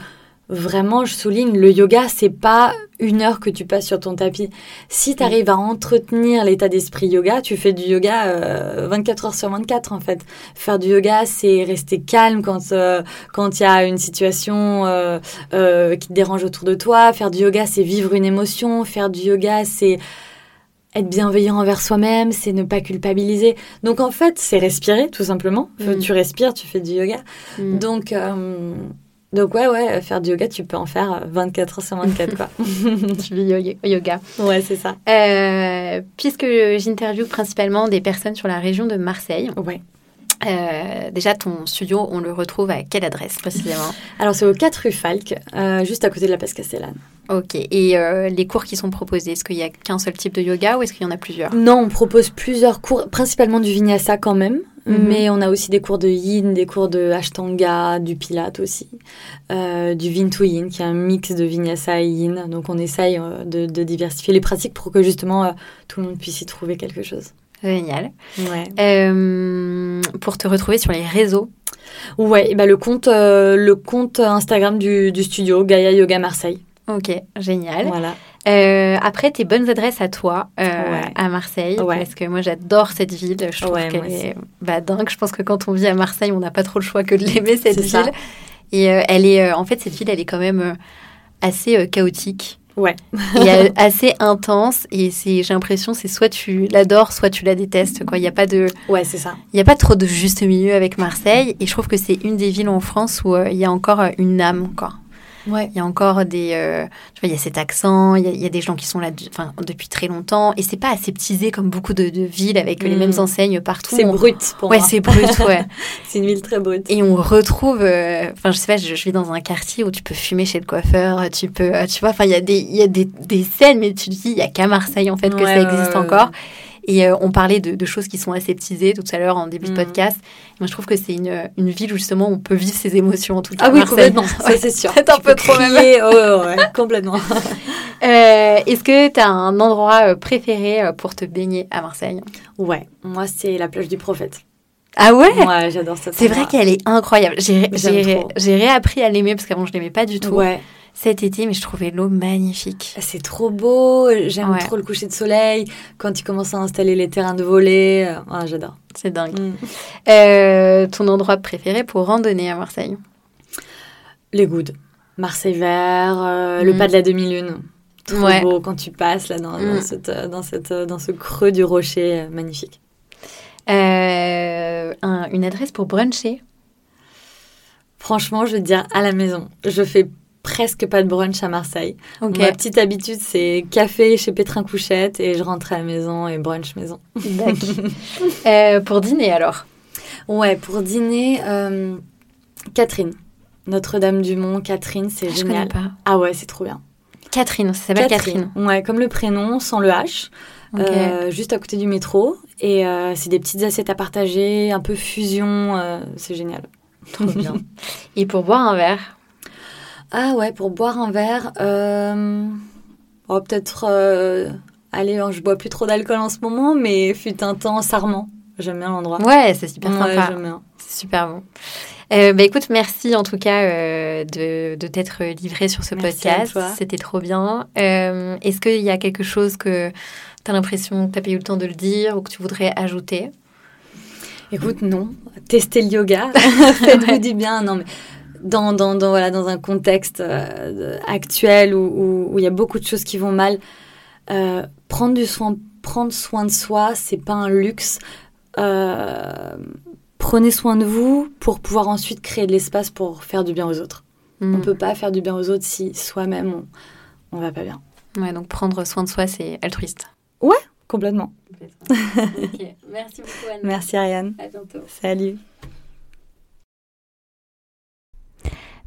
vraiment, je souligne, le yoga, c'est pas une heure que tu passes sur ton tapis. Si tu arrives à entretenir l'état d'esprit yoga, tu fais du yoga 24 euh, heures sur 24 en fait. Faire du yoga, c'est rester calme quand euh, quand il y a une situation euh, qui te dérange autour de toi. Faire du yoga, c'est vivre une émotion. Faire du yoga, c'est être bienveillant envers soi-même, c'est ne pas culpabiliser. Donc en fait, c'est respirer tout simplement. Mm. Tu respires, tu fais du yoga. Mm. Donc donc ouais, ouais, faire du yoga, tu peux en faire 24 heures sur 24, quoi. tu vis yoga. Ouais, c'est ça. Euh, puisque j'interviewe principalement des personnes sur la région de Marseille. Ouais. Euh, déjà, ton studio, on le retrouve à quelle adresse précisément? Alors, c'est au 4 rue Falk, euh, juste à côté de la Place Castellane. Ok. Et les cours qui sont proposés, est-ce qu'il n'y a qu'un seul type de yoga ou est-ce qu'il y en a plusieurs? Non, on propose plusieurs cours, principalement du vinyasa quand même. Mhm. Mais on a aussi des cours de yin, des cours de ashtanga, du pilate aussi, euh, du vin to yin, qui est un mix de vinyasa et yin. Donc on essaye euh, de, diversifier les pratiques pour que justement euh, tout le monde puisse y trouver quelque chose. Génial. Ouais. pour te retrouver sur les réseaux. Ouais, bah le compte, le compte Instagram du, du studio Gaia Yoga Marseille. Ok, génial. Voilà. Euh, après, tes bonnes adresses à toi, euh, à Marseille, parce que moi j'adore cette ville. Je trouve qu'elle est bah, dingue. Je pense que quand on vit à Marseille, on n'a pas trop le choix que de l'aimer cette ville. Et euh, elle est, en fait, cette ville, elle est quand même assez chaotique. Ouais. et assez intense. Et j'ai l'impression, c'est soit tu l'adores, soit tu la détestes. Quoi. Il n'y a pas de. Ouais, c'est ça. Il n'y a pas trop de juste milieu avec Marseille. Et je trouve que c'est une des villes en France où il y a encore une âme, quoi. Ouais. Il y a encore des, euh, tu vois, il y a cet accent, il y a, des gens qui sont là, enfin, depuis très longtemps, et c'est pas aseptisé comme beaucoup de, villes avec les mêmes mm. enseignes partout. C'est brut pour ouais, moi. Ouais, c'est brut, ouais. c'est une ville très brute. Et on retrouve, euh, enfin, je sais pas, je, vis dans un quartier où tu peux fumer chez le coiffeur, tu peux, euh, tu vois, enfin, il y a des, il y a des, des scènes, mais tu te dis, il y a qu'à Marseille en fait que ça existe encore. Et euh, on parlait de, choses qui sont aseptisées tout à l'heure en début de mm. podcast. Moi, je trouve que c'est une, une, ville où justement on peut vivre ses émotions en tout cas. Ah oui, complètement, ça c'est sûr. C'est un peu trop même. Oh, ouais, complètement. Euh, est-ce que tu as un endroit euh, préféré pour te baigner à Marseille? Ouais, moi c'est la plage du prophète. Ah ouais? Ouais, j'adore cette C'est vrai qu'elle est incroyable. J'ai réappris à l'aimer parce qu'avant je l'aimais pas du tout. Ouais cet été, mais je trouvais l'eau magnifique. C'est trop beau, j'aime trop le coucher de soleil, quand tu commences à installer les terrains de volley, euh, ah, j'adore. C'est dingue. Mm. Euh, ton endroit préféré pour randonner à Marseille? Les Goudes. Marseille vert, euh, le mm. pas de la demi-lune. Trop beau quand tu passes là dans, mm. cette, dans, cette, dans ce creux du rocher, magnifique. une adresse pour bruncher? Franchement, je veux dire à la maison. Je fais presque pas de brunch à Marseille. Ma petite habitude, c'est café chez Pétrin Couchette et je rentre à la maison et brunch maison. euh, pour dîner alors Ouais, pour dîner, euh, Catherine. Notre-Dame-du-Mont, Catherine, c'est génial. Je pas. Ah ouais, c'est trop bien. Catherine, ça s'appelle Catherine. Catherine. Ouais, comme le prénom, sans le H. Euh, juste à côté du métro. Et euh, c'est des petites assiettes à partager, un peu fusion. c'est génial. Trop bien. et pour boire un verre ah ouais, pour boire un verre, euh... oh, peut-être... Euh... Allez, hein, je bois plus trop d'alcool en ce moment, mais fut un temps Sarment. J'aime bien l'endroit. Ouais, c'est super sympa. C'est super bon. Euh, bah, écoute, merci en tout cas euh, de, de t'être livré sur ce podcast. C'était trop bien. Euh, Est-ce qu'il y a quelque chose que tu as l'impression que tu n'as pas eu le temps de le dire ou que tu voudrais ajouter? Écoute, non. Tester le yoga. Faites-vous du bien. Non, mais dans, dans, dans, voilà, dans un contexte euh, actuel où il y a beaucoup de choses qui vont mal, euh, prendre, du soin, prendre soin de soi, c'est pas un luxe. Euh, prenez soin de vous pour pouvoir ensuite créer de l'espace pour faire du bien aux autres. On ne peut pas faire du bien aux autres si soi-même on, on va pas bien. Ouais, donc prendre soin de soi, c'est altruiste. Ouais, complètement. Merci beaucoup Anne. Merci Ariane. À bientôt. Salut.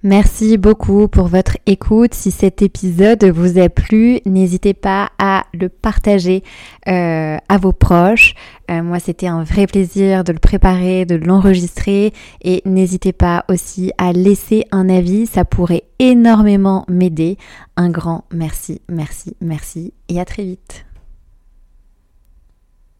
Merci beaucoup pour votre écoute. Si cet épisode vous a plu, n'hésitez pas à le partager euh, à vos proches. Euh, moi, c'était un vrai plaisir de le préparer, de l'enregistrer. Et n'hésitez pas aussi à laisser un avis. Ça pourrait énormément m'aider. Un grand merci, merci, merci. Et à très vite.